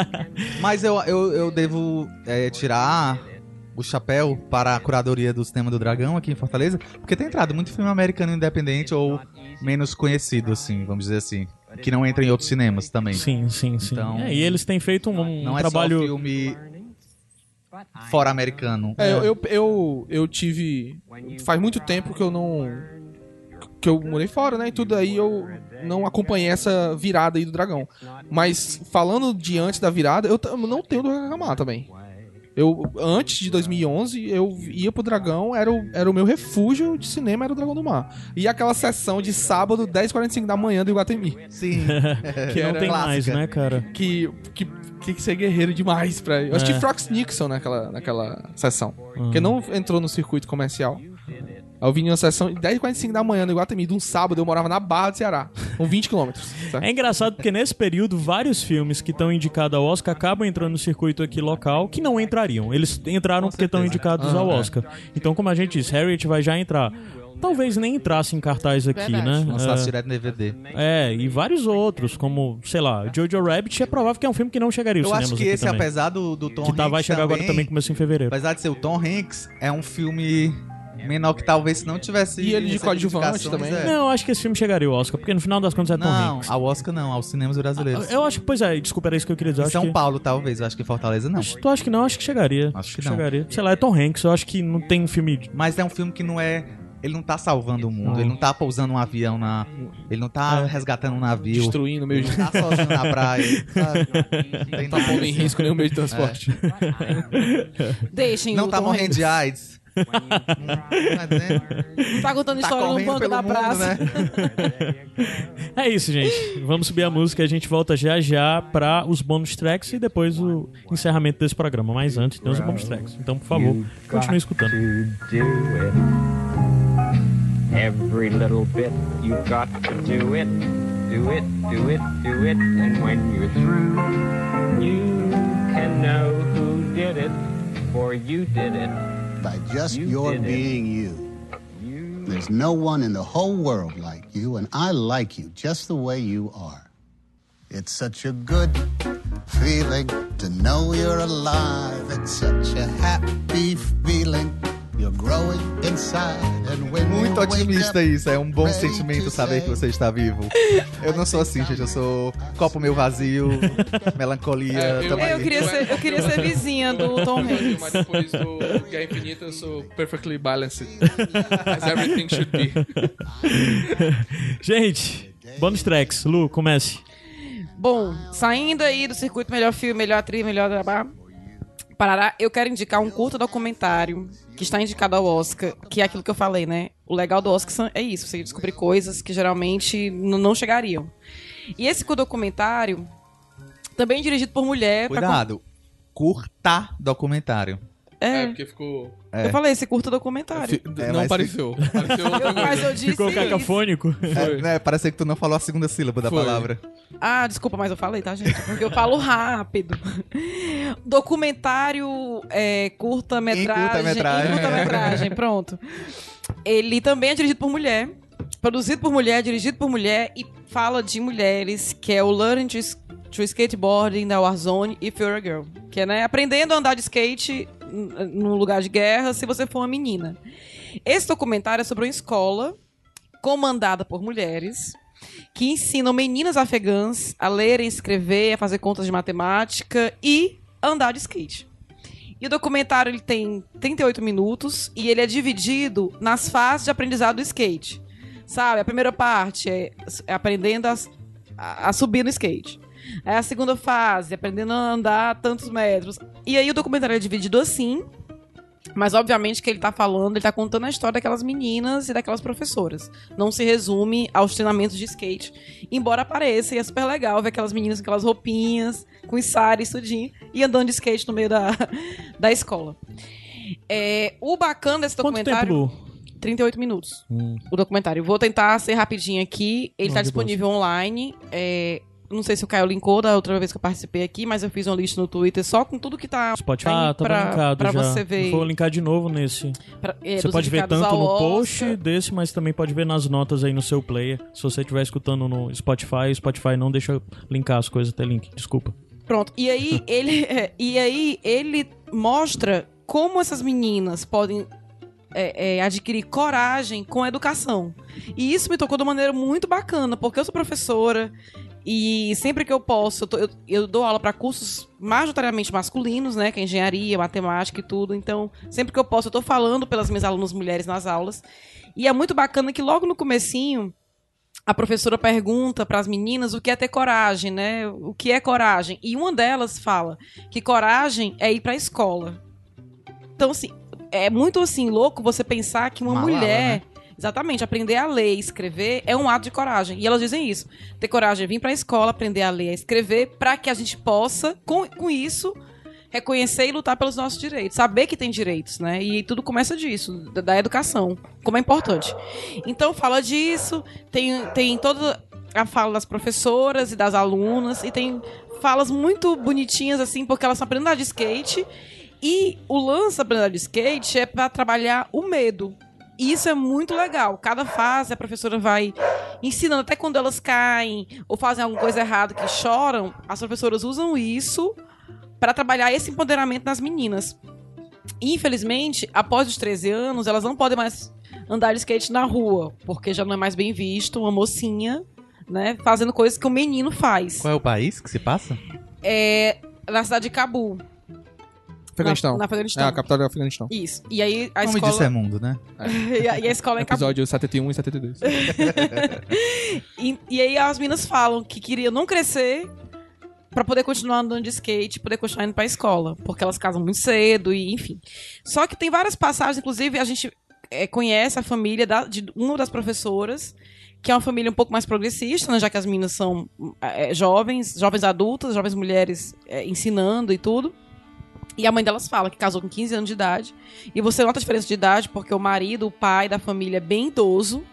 Mas eu, eu, eu devo é, tirar o chapéu para a curadoria do Cinema do Dragão aqui em Fortaleza, porque tem entrado muito filme americano independente ou menos conhecido, assim, vamos dizer assim. Que não entra em outros cinemas também. Sim, sim, sim. Então- É, e eles têm feito um, um Não é trabalho. só filme fora americano. É, eu, eu, eu, eu tive. Faz muito tempo que eu não. Que eu morei fora, né? E tudo aí eu não acompanhei essa virada aí do dragão. Mas falando de antes da virada, eu não tenho do reclamar também. Eu, antes de 2011, eu ia pro Dragão, era o, era o meu refúgio de cinema, era o Dragão do Mar. E aquela sessão de sábado, 10h45 da manhã do Iguatemi. Sim. Que não tem mais, né, cara? Que, que tem que ser guerreiro demais pra. Eu assisti É. Frox Nixon naquela, naquela sessão. Uhum. Porque não entrou no circuito comercial. Eu vim em uma sessão 10h45 da manhã no Iguatemi, de um sábado, eu morava na Barra do Ceará, com 20 quilômetros. tá? É engraçado porque nesse período, vários filmes que estão indicados ao Oscar acabam entrando no circuito aqui local que não entrariam. Eles entraram porque estão indicados ao Ah, é. Oscar. Então, como a gente disse, Harriet vai já entrar. Talvez nem entrasse em cartaz aqui, Verdade. né? Lançasse É, direto no DVD. É, e vários outros, como, sei lá, Jojo Rabbit, é provável que é um filme que não chegaria aos Eu acho que esse, também. apesar do, do Tom Que tá, Hanks vai chegar agora também, começou em fevereiro. Apesar de ser o Tom Hanks, é um filme menor que talvez se não tivesse... E ele de coadjuvante também. é. Não, eu acho que esse filme chegaria ao Oscar, porque no final das contas é Tom Não, Hanks. ao Oscar não, aos cinemas brasileiros. Eu acho que, pois é, desculpa, era isso que eu queria dizer. Em São que... Paulo, talvez. Eu acho que em Fortaleza não. Acho- Tu acha que não? Acho que chegaria. Acho que não. chegaria. Sei lá, é Tom Hanks. Eu acho que não tem um filme. de- Mas é um filme que não é Ele não tá salvando o mundo, ele não tá pousando um avião na. Ele não tá resgatando um navio. Destruindo o meio Ele de... não tá sozinho na praia. sabe? Tem Tá nada pondo em risco nenhum meio de transporte. Deixem Não tá morrendo de AIDS. É? Tá contando Tá história no banco da mundo, praça. né? É isso, gente. Vamos subir a música e a gente volta já já pra os bônus tracks e depois o encerramento desse programa. Mas antes tem os bônus tracks. Então, por favor, continue escutando. Every little bit, you've got to do it. Do it, do it, do it. And when you're through, you can know who did it, for you did it. By mm. just You your being you. You There's no one in the whole world like you, and I like you just the way you are. It's such a good feeling to know you're alive. It's such a happy feeling. You're growing inside, and when you Muito otimista isso, é um bom sentimento to saber que você está vivo. Eu não sou assim, gente, eu sou copo meio vazio, melancolia, É, eu- eu queria ser, eu queria ser vizinha do Tom Hanks. Mas depois do Guerra Infinita eu sou perfectly balanced. As everything should be. Gente, bônus tracks. Lu, comece. Bom, saindo aí do circuito melhor filme, melhor atriz, melhor drama, Parará, eu quero indicar um curto documentário que está indicado ao Oscar, que é aquilo que eu falei, né? O legal do Oscar é isso, você descobrir coisas que geralmente não chegariam. E esse curto documentário, também dirigido por mulher. pra Cuidado, curta documentário. É, É, porque ficou. eu falei esse curto documentário. fi- É, não apareceu. Apareceu outra Mas coisa. eu disse Ficou cacafônico? É, né, parece que tu não falou a segunda sílaba da Foi. palavra. Ah, desculpa, mas eu falei, tá, gente? Porque eu falo rápido. Documentário é, curta-metragem. Em curta-metragem. em curta-metragem, pronto. Ele também é dirigido por mulher. Produzido por mulher, dirigido por mulher e fala de mulheres, que é o Learning to, to Skateboarding da Warzone e You're a Girl. Que é, né, aprendendo a andar de skate no lugar de guerra se você for uma menina. Esse documentário é sobre uma escola comandada por mulheres que ensinam meninas afegãs a lerem, escrever, a fazer contas de matemática e andar de skate. E o documentário ele tem 38 minutos e ele é dividido nas fases de aprendizado do skate. Sabe, a primeira parte é, aprendendo a- a subir no skate. Aí a segunda fase, aprendendo a andar tantos metros. E aí o documentário é dividido assim, mas obviamente que ele tá falando, ele tá contando a história daquelas meninas e daquelas professoras. Não se resume aos treinamentos de skate. Embora apareça, e é super legal ver aquelas meninas com aquelas roupinhas, com ensaio e tudinho, e andando de skate no meio da, da escola. É, o bacana desse Quanto tempo, documentário... Lu? 38 minutos. Hum. O documentário. Vou tentar ser rapidinho aqui. Ele tá de disponível online. É, não sei se o Caio linkou da outra vez que eu participei aqui, mas eu fiz uma lista no Twitter só com tudo que tá Spotify aí ah, tá pra, linkado pra já. você ver. Vou linkar de novo nesse. pra- é, você pode ver tanto no Oscar. post desse, mas também pode ver nas notas aí no seu player. Se você estiver escutando no Spotify, o Spotify não deixa linkar as coisas até link. Desculpa. Pronto. E aí ele, é, e aí ele mostra como essas meninas podem é, é, adquirir coragem com a educação. E isso me tocou de uma maneira muito bacana, porque eu sou professora e sempre que eu posso, eu, tô- eu- eu dou aula para cursos majoritariamente masculinos, né, que é engenharia, matemática e tudo. Então, sempre que eu posso, eu tô falando pelas minhas alunas mulheres nas aulas. E é muito bacana que logo no comecinho a professora pergunta para as meninas o que é ter coragem, né? O que é coragem? E uma delas fala que coragem é ir para a escola. Então, assim, é muito assim louco você pensar que uma Malala, mulher, né? Exatamente, aprender a ler e escrever é um ato de coragem. E elas dizem isso. Ter coragem vir para a escola, aprender a ler e a escrever para que a gente possa, com, com isso, reconhecer e lutar pelos nossos direitos, saber que tem direitos, né? E tudo começa disso, da, da educação, como é importante. Então fala disso, tem, tem toda a fala das professoras e das alunas, e tem falas muito bonitinhas, assim, porque elas estão aprendendo a andar de skate. E o lance da aprendizagem de skate é para trabalhar o medo. E isso é muito legal. Cada fase a professora vai ensinando, até quando elas caem ou fazem alguma coisa errada que choram, as professoras usam isso para trabalhar esse empoderamento nas meninas. Infelizmente, após os 13 anos, elas não podem mais andar de skate na rua, porque já não é mais bem visto uma mocinha, né, fazendo coisas que o menino faz. Qual é o país que se passa? É na cidade de Cabu. Afeganistão. Na, na Afeganistão. É, a capital do Afeganistão. Isso. E aí a O nome escola... disso é mundo, né? e, a, e a escola é em. Episódio 71 e 72. E, e aí as meninas falam que queriam não crescer pra poder continuar andando de skate, poder continuar indo pra escola, porque elas casam muito cedo e enfim. Só que tem várias passagens, inclusive a gente é, conhece a família da- de uma das professoras, que é uma família um pouco mais progressista, né, já que as meninas são é, jovens, jovens adultas, jovens mulheres é, ensinando e tudo. E a mãe delas fala que casou com 15 anos de idade. E você nota a diferença de idade, porque o marido, o pai da família é bem idoso.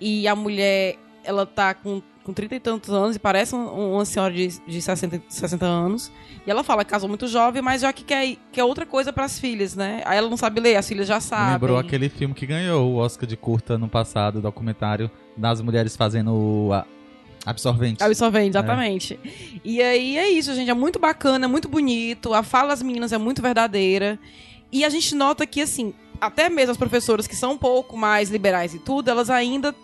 E a mulher, ela tá com, com 30 e tantos anos e parece um- uma senhora de, de 60, 60 anos. E ela fala que casou muito jovem, mas já que quer, quer outra coisa pras filhas, né? Aí ela não sabe ler, as filhas já sabem. lembrou aquele filme que ganhou o Oscar de curta no passado, documentário das mulheres fazendo a- absorvente. Absorvente, exatamente. E aí é isso, gente. É muito bacana, é muito bonito. A fala das meninas é muito verdadeira. E a gente nota que, assim, até mesmo as professoras que são um pouco mais liberais e tudo, elas ainda.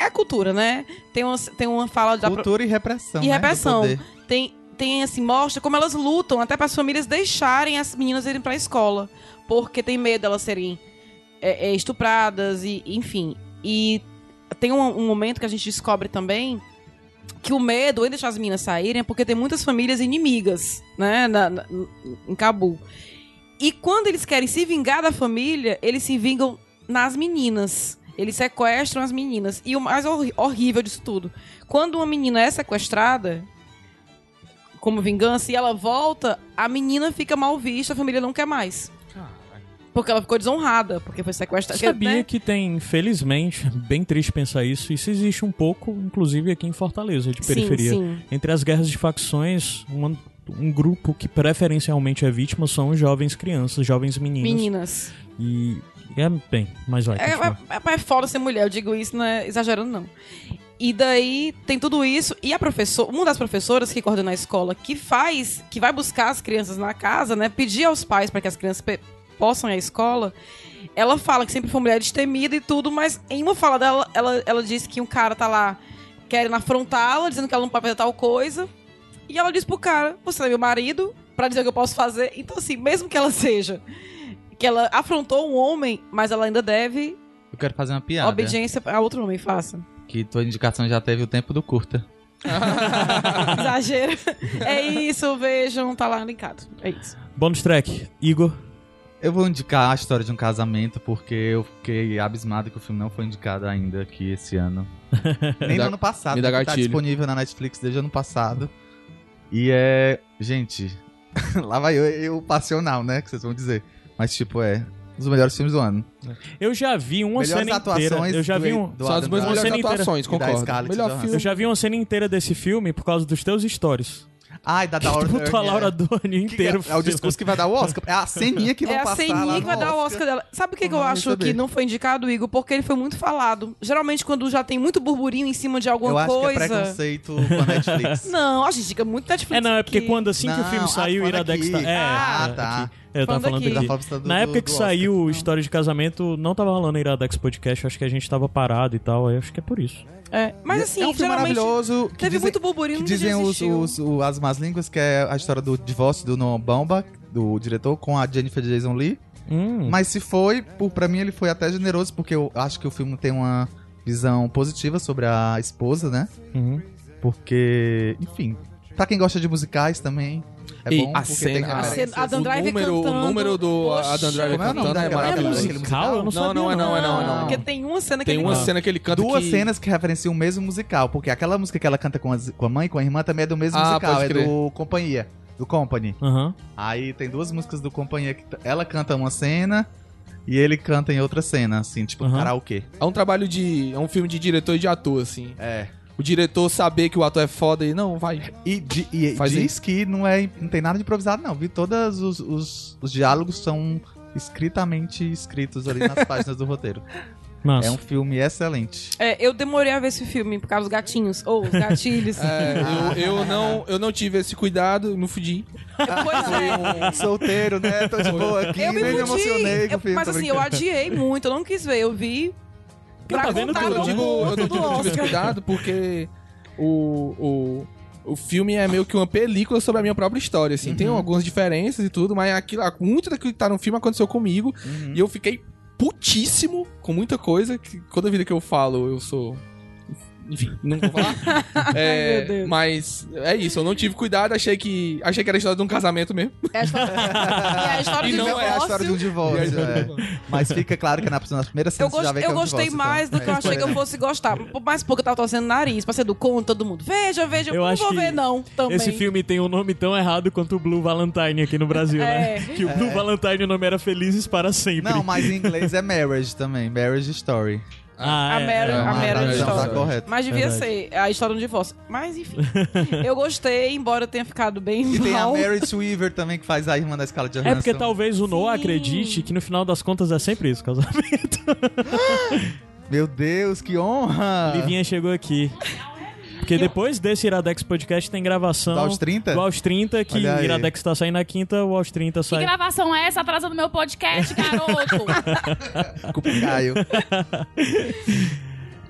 É cultura, né? Tem uma, tem uma fala da. pro- Cultura e repressão. E né, repressão. tem, tem assim, mostra como elas lutam até para as famílias deixarem as meninas irem para a escola, porque tem medo delas serem é, é, estupradas e enfim. E tem um, um momento que a gente descobre também que o medo em deixar as meninas saírem é porque tem muitas famílias inimigas, né, na, na- em Cabul. E quando eles querem se vingar da família, eles se vingam nas meninas. Eles sequestram as meninas. E o mais horrível disso tudo, quando uma menina é sequestrada, como vingança, e ela volta, a menina fica mal vista, a família não quer mais. Porque ela ficou desonrada, porque foi sequestrada. Sabia né? que tem, infelizmente, bem triste pensar isso, isso existe um pouco, inclusive aqui em Fortaleza, de periferia. Sim, sim. Entre as guerras de facções, uma- um grupo que preferencialmente é vítima são jovens crianças, jovens meninos. Meninas. E é bem, mas vai. É, continua. é, é foda ser mulher, eu digo isso, não é exagerando, não. E daí tem tudo isso. E a professora, uma das professoras que coordena a escola, que faz, que vai buscar as crianças na casa, né? Pedir aos pais para que as crianças possam ir à escola. Ela fala que sempre foi mulher destemida e tudo, mas em uma fala dela, ela, ela disse que um cara tá lá querendo afrontá-la, dizendo que ela não pode fazer tal coisa. E ela diz pro cara: Você é meu marido, pra dizer o que eu posso fazer. Então, assim, mesmo que ela seja. Que ela afrontou um homem, mas ela ainda deve Eu quero fazer uma piada. obediência a outro homem, faça. Que tua indicação já teve o tempo do curta. Exagero. É isso, vejam, tá lá linkado. É isso. Bônus track, Igor. Eu vou indicar a história de um casamento, porque eu fiquei abismado que o filme não foi indicado ainda aqui esse ano. Nem Me no dá- ano passado, me dá tá disponível na Netflix desde o ano passado. E é. Gente, lá vai eu, eu passional, né? Que vocês vão dizer. Mas, tipo, é. Um dos melhores filmes do ano. Eu já vi uma Melhores cena inteira. Eu já vi um, do São as melhores inteira. atuações, concordo. Melhor filme. eu já vi uma cena inteira desse filme por causa dos teus stories. Ai, da Laura botou a Dern, Laura é. Doni Que que inteiro. é, é o discurso que vai dar o Oscar. É a ceninha que vão É a passar ceninha lá que no vai dar o Oscar dela. Sabe o que, que eu acho receber. que não foi indicado, Igor? Porque ele foi muito falado. Geralmente, quando já tem muito burburinho em cima de alguma Eu acho coisa. que é preconceito com a Netflix. Não, a gente fica muito Netflix. É, não, é porque aqui. quando assim que o Não, filme saiu, Iradex tá. É, Ah, é, tá. aqui. Eu tava Falando falando falta do- Na época do que Oscar. saiu Não. História de Casamento, não tava rolando Iradex Podcast, eu acho que a gente tava parado e tal, aí acho que é por isso. É, mas assim, é um filme maravilhoso. Que teve dizem, muito burburinho, que dizem os, os- o- as más línguas, que é a história do divórcio do Noah Baumbach, do diretor, com a Jennifer Jason Lee. Hum, Mas se foi, por, pra mim ele foi até generoso, porque eu acho que o filme tem uma visão positiva sobre a esposa, né? uhum. Porque, enfim, pra quem gosta de musicais também, é E bom a cena- a cena- Adam o Driver número, cantando. O número do Poxa. Adam Driver Como é cantando é maravilhoso. musical? Eu não Não, sabia. não é não, é não, é não. Porque tem uma cena que Tem ele uma canta. cena que ele canta Duas que... cenas que referenciam o mesmo musical, porque aquela música que ela canta com, as- com a mãe e com a irmã também é do mesmo Ah, musical, é do Companhia, do Company. Aham. Aí tem duas músicas do Companhia que ela canta uma cena e ele canta em outra cena, assim, tipo Aham. karaokê. É um trabalho de... É um filme de diretor e de ator, assim. É. O diretor saber que o ator é foda e... Não, vai. E, di- e Faz diz que não, é, não tem nada de improvisado, não, viu? Todos os, os, os diálogos são escritamente escritos ali nas páginas do roteiro. Nossa. É um filme excelente. É, eu demorei a ver esse filme por causa dos gatinhos. Ou os gatilhos. É, eu, eu, não, eu não tive esse cuidado, não fudi. Pois é. Solteiro, né? Tô de boa aqui, Eu me nem me emocionei com Eu- mas assim, eu adiei muito, eu não quis ver. Eu vi Porque tá vendo tudo, Eu digo, eu não do tive cuidado porque o, o, o filme é meio que uma película sobre a minha própria história, assim. Tem algumas diferenças e tudo, mas aquilo, muito daquilo que tá no filme aconteceu comigo. E eu fiquei putíssimo com muita coisa, que toda vida que eu falo, eu sou... Enfim, não vou falar. É, meu Deus. mas é isso, eu não tive cuidado, achei que achei que era a história de um casamento mesmo. É a história, é a história E de não divórcio. é a história de um divórcio. é. Mas fica claro que na, nas primeiras Eu, cenas você já vê que eu é um gostei divórcio, mais então. do que eu É, achei que eu né? fosse gostar. Por mais pouco eu tava torcendo o nariz pra ser do conto, todo mundo. Veja, veja, Eu eu não acho vou ver, não. Também. Esse filme tem um nome tão errado quanto o Blue Valentine aqui no Brasil, É. né? Que o Blue Valentine o nome era Felizes para Sempre. Não, mas em inglês é marriage também. Marriage story. Ah, a é, Mary- é, a Mary é, Então, tá correto. Mas devia Verdade. ser a história do divórcio. Mas enfim. eu gostei, embora eu tenha ficado bem E tem a mal. Merit Weaver também, que faz a irmã da Scarlett Johansson. É porque talvez o Noah Sim. acredite que no final das contas é sempre isso, casamento. Meu Deus, que honra! Livinha chegou aqui. Porque depois desse Iradex Podcast tem gravação Do Aos 30? do Aos 30, que o. Iradex tá saindo na quinta, o Aos 30 Que sai. gravação é essa atrasando meu podcast, garoto? Desculpa, Caio.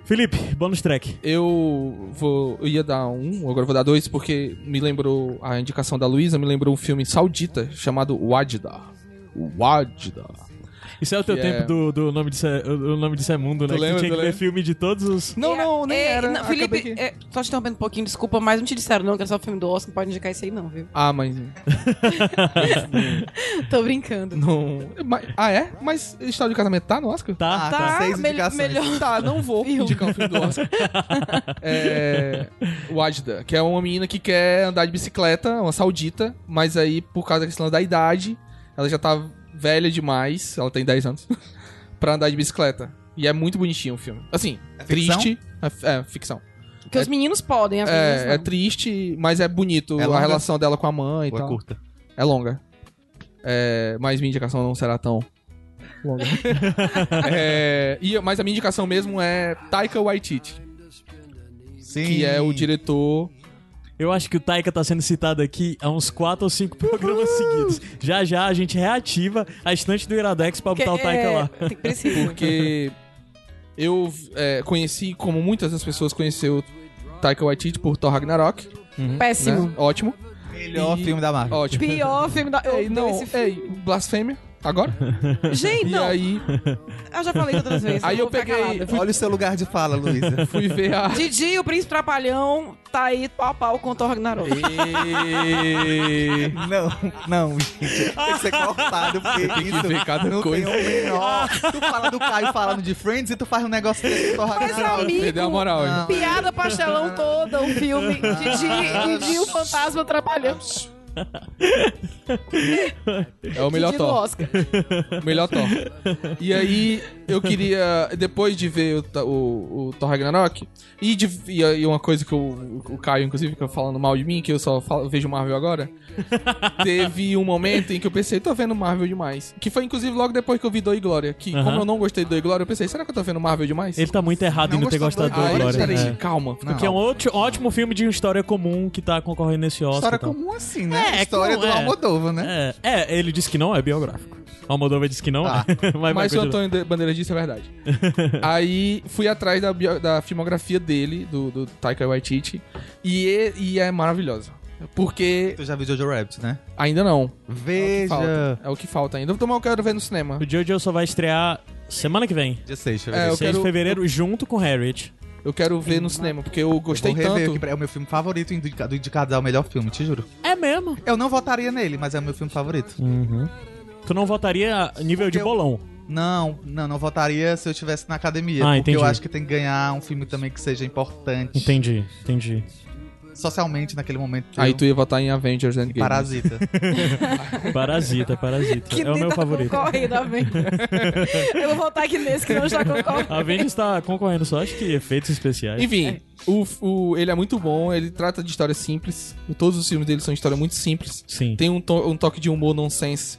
Felipe, bônus track. Eu vou. Eu ia dar um, agora eu vou dar dois, porque me lembrou. A indicação da Luísa me lembrou um filme saudita chamado Wajda. Wajda. Isso é o teu Que tempo é- do, do nome de Sé- o nome de Semundo, né? Tu que lembra, tinha tu que ver filme de todos os. Não, não, nem É, era. não, Felipe, que- é, só te interrompendo um pouquinho, desculpa, mas não te disseram não que era só o filme do Oscar, não pode indicar isso aí não, viu? Ah, mas. Tô brincando. Não. mas- ah, é? Mas história de casamento tá no Oscar? Tá? Ah, Tá, seis me- indicações. melhor. Tá, não vou Filme. indicar um filme do Oscar. é. Wajda, que é uma menina que quer andar de bicicleta, uma saudita, mas aí, por causa da questão da idade, ela já tá velha demais, ela tem 10 anos, pra andar de bicicleta. E é muito bonitinho o filme. Assim, É ficção? triste. É, é, ficção. Porque os meninos podem, as É, é triste, mas é bonito É a relação dela com a mãe e Ou é tal. curta? É longa. É, mas minha indicação não será tão longa. É, e, mas a minha indicação mesmo é Taika Waititi, Sim. que é o diretor. Eu acho que o Taika tá sendo citado aqui há uns 4 ou 5 programas seguidos. Já já a gente reativa a estante do Iradex pra botar o Taika é, lá. tem- Precisa. Porque eu é, conheci, como muitas das pessoas conheceu Taika Waititi por Thor Ragnarok. Péssimo. Né? Ótimo. Melhor E- filme da Marvel. Ótimo. Pior filme da... Eu Ei, não, não, esse filme. ei, blasfêmia. Agora? Gente, E não. aí, Eu já falei outras vezes. Aí eu peguei- calada. Olha o seu lugar de fala, Luísa. fui ver a. Didi, o príncipe trapalhão, tá aí pau a pau com o Thor Ragnarok. E... não, não, gente. Tem que ser cortado, porque que isso ver cada não coisa. tem o menor. Tu fala do Caio falando de Friends e tu faz um negócio desse Thor Mas, Ragnarok. amigo, Perdeu a moral? Não. piada pastelão toda, o filme. Didi, Didi, o fantasma trapalhão. É o melhor Thor. Oscar. Melhor Thor. E aí, eu queria, depois de ver o, o, o Thor Ragnarok, e, de, e, uma coisa que o, o Caio, inclusive, fica falando mal de mim, que eu só falo- vejo Marvel agora, teve um momento em que eu pensei, tô vendo Marvel demais. Que foi, inclusive, logo depois que eu vi Doi Glória. Que, como eu não gostei de Doi Glória, eu pensei, será que eu tô vendo Marvel demais? Ele tá muito errado em Não não ter gostado do do Aí, Glória. peraí, É. calma. Não. Que é um ótimo, ótimo filme de uma história comum que tá concorrendo nesse Oscar. História e tal. comum assim, né? É, é História do é. Almodóvar, né? É, é, ele disse que não é biográfico. Almodóvar disse que não Tá. é. Mas, vai Mas se o. Antônio de- Bandeira disse é verdade. Aí fui atrás da, bio- da filmografia dele, do, do Taika Waititi, e, é- e é maravilhosa. Porque Tu já viu Jojo Rabbit, né? ainda não. É o que Veja. falta. É o que falta ainda. Então eu quero ver no cinema. O Jojo só vai estrear semana que vem. Dia 6, deixa eu É, ver. eu 6 quero- de fevereiro, junto com Harriet. Eu quero ver no cinema, porque eu gostei eu vou rever tanto. aqui, é o meu filme favorito do indicado ao melhor filme, te juro. Mesmo. Eu não votaria nele, mas é o meu filme favorito. Uhum. Tu não votaria a nível de eu- bolão. Não, não, não votaria se eu estivesse na academia. Ah, porque entendi. eu acho que tem que ganhar um filme também que seja importante Entendi, entendi. Socialmente naquele momento. Aí eu- tu ia votar em Avengers Endgame. Parasita. Parasita, Parasita. Que é o meu tá favorito. concorrendo, Avengers. Eu vou voltar aqui nesse que não está concorrendo. A Avengers tá concorrendo só, acho que efeitos especiais. Enfim, o, o- ele é muito bom, ele trata de histórias simples. Todos os filmes dele são histórias muito simples. Sim. Tem um, to- um toque de humor nonsense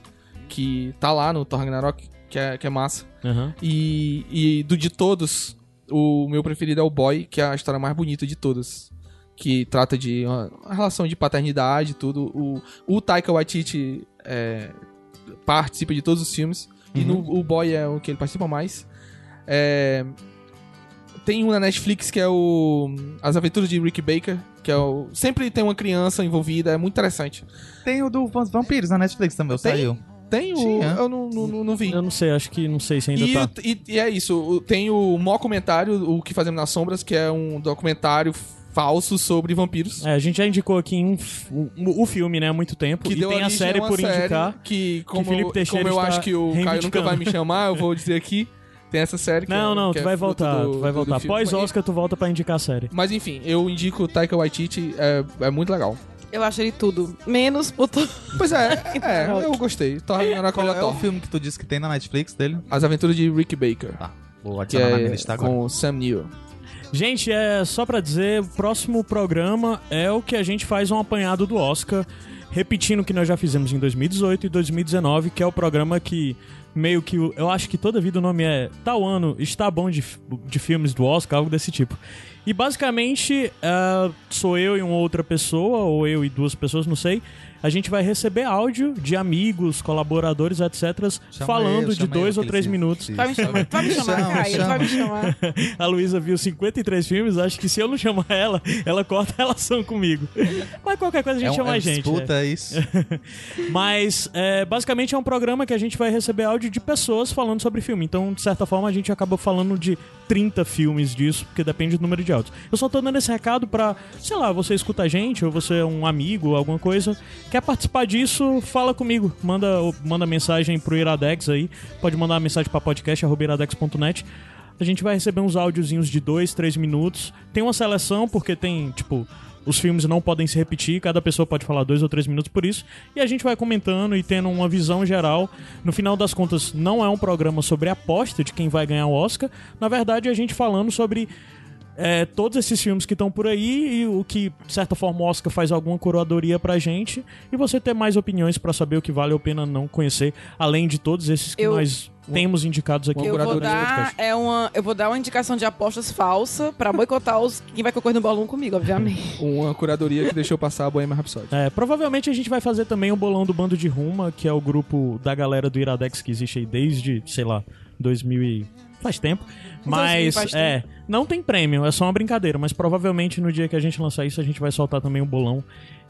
que tá lá no Thor Ragnarok, que é, que é massa. Aham. E, e do de todos, o meu preferido é o Boy, que é a história mais bonita de todas. Que trata de uma, uma relação de paternidade e tudo. O, o Taika Waititi é, participa de todos os filmes. E no, o Boy é o que ele participa mais. É, tem um na Netflix que é o As Aventuras de Rick Baker, que é o sempre tem uma criança envolvida, é muito interessante. Tem o do Vampiros na Netflix também, Tem? saiu. Tem o Tinha. eu não, não, não- não vi. Eu não sei, acho que não sei se ainda E, tá. e- e é isso, tem o Mockumentário, o que fazemos nas sombras, que é um documentário falso sobre vampiros. É, a gente já indicou aqui um, o, o filme, né, há muito tempo. Que e deu tem a série por série indicar. Que, como, Felipe Teixeira como eu acho que o Caio nunca vai me chamar, eu vou dizer aqui. Tem essa série que Não, é, não, que tu é vai voltar, do- tu vai do- do voltar. filme. Pós-Oscar, tu volta pra indicar a série. Mas enfim, eu indico o Taika Waititi, é, é muito legal. Eu acho ele tudo. Menos puto. Pois é, é, eu gostei. Tá na Qual é o filme que tu disse que tem na Netflix dele? As Aventuras de Rick Baker. Tá, vou Que adicionar na minha é lista agora. com o Sam Neill. Gente, é só pra dizer, o próximo programa é o que a gente faz um apanhado do Oscar, repetindo o que nós já fizemos em 2018 e 2019, que é o programa que meio que eu acho que toda vida o nome é tal ano está bom de, de filmes do Oscar, algo desse tipo. E basicamente é, sou eu e uma outra pessoa, ou eu e duas pessoas, não sei. A gente vai receber áudio de amigos, colaboradores, etc., Chama falando ele, de chama dois ou que três ele minutos. Vai me chamar, vai me chamar, Chama, Caio. Tu vai me chamar. A Luísa viu 53 filmes, acho que se eu não chamar ela, ela corta a relação comigo. Mas qualquer coisa a gente É um- chama é a gente. disputa, é isso? Mas é, basicamente é um programa que a gente vai receber áudio de pessoas falando sobre filme. Então, de certa forma, a gente acaba falando de 30 filmes disso, porque depende do número de áudios. Eu só tô dando esse recado pra, sei lá, você escuta a gente, ou você é um amigo, alguma coisa, quer participar disso, fala comigo. Manda, manda mensagem pro Iradex aí. Pode mandar uma mensagem pra podcast.iradex.net. A gente vai receber uns áudiozinhos de 2, 3 minutos. Tem uma seleção, porque tem, tipo, os filmes não podem se repetir, cada pessoa pode falar dois ou três minutos por isso. E a gente vai comentando e tendo uma visão geral. No final das contas, não é um programa sobre aposta de quem vai ganhar o Oscar. Na verdade, é a gente falando sobre é, todos esses filmes que estão por aí e o que, de certa forma, o Oscar faz alguma curadoria pra gente. E você ter mais opiniões pra saber o que vale a pena não conhecer, além de todos esses que Eu- nós temos indicados aqui Uma Eu vou, dar, é uma, eu vou dar uma indicação de apostas falsa pra boicotar os, quem vai concorrer no bolão comigo, obviamente. Uma curadoria que deixou passar a Bohemian Rhapsody. É, provavelmente a gente vai fazer também o bolão do Bando de Ruma, que é o grupo da galera do Iradex que existe aí desde, sei lá, 2000 e... faz tempo. Mas, faz tempo. é, não tem prêmio, é só uma brincadeira. Mas provavelmente no dia que a gente lançar isso, a gente vai soltar também o bolão.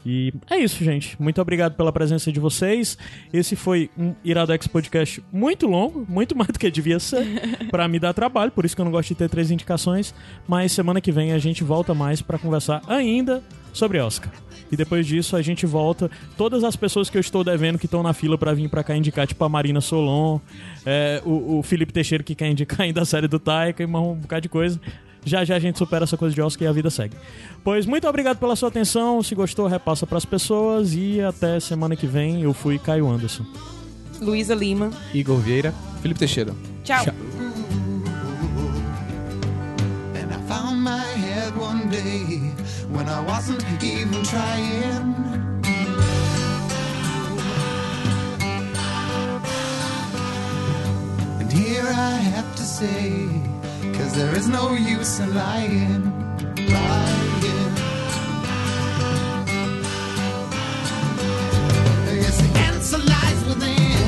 E é isso, gente. Muito obrigado pela presença de vocês. Esse foi um Iradex Podcast muito longo, muito mais do que devia ser, pra me dar trabalho, por isso que eu não gosto de ter três indicações. Mas semana que vem a gente volta mais pra conversar ainda sobre Oscar. E depois disso a gente volta. Todas as pessoas que eu estou devendo que estão na fila pra vir pra cá indicar, tipo a Marina Solon, é, o, o Felipe Teixeira que quer indicar ainda a série do Taika e um bocado de coisa. Já já a gente supera essa coisa de Oscar e a vida segue. Pois muito obrigado pela sua atenção. Se gostou, repassa pras pessoas. E até semana que vem. Eu fui Caio Anderson. Luísa Lima. Igor Vieira. Felipe Teixeira. Tchau. I found my head one day when I wasn't even trying. And here I have to say, cause there is no use in lying, lying. Yes, the answer lies within.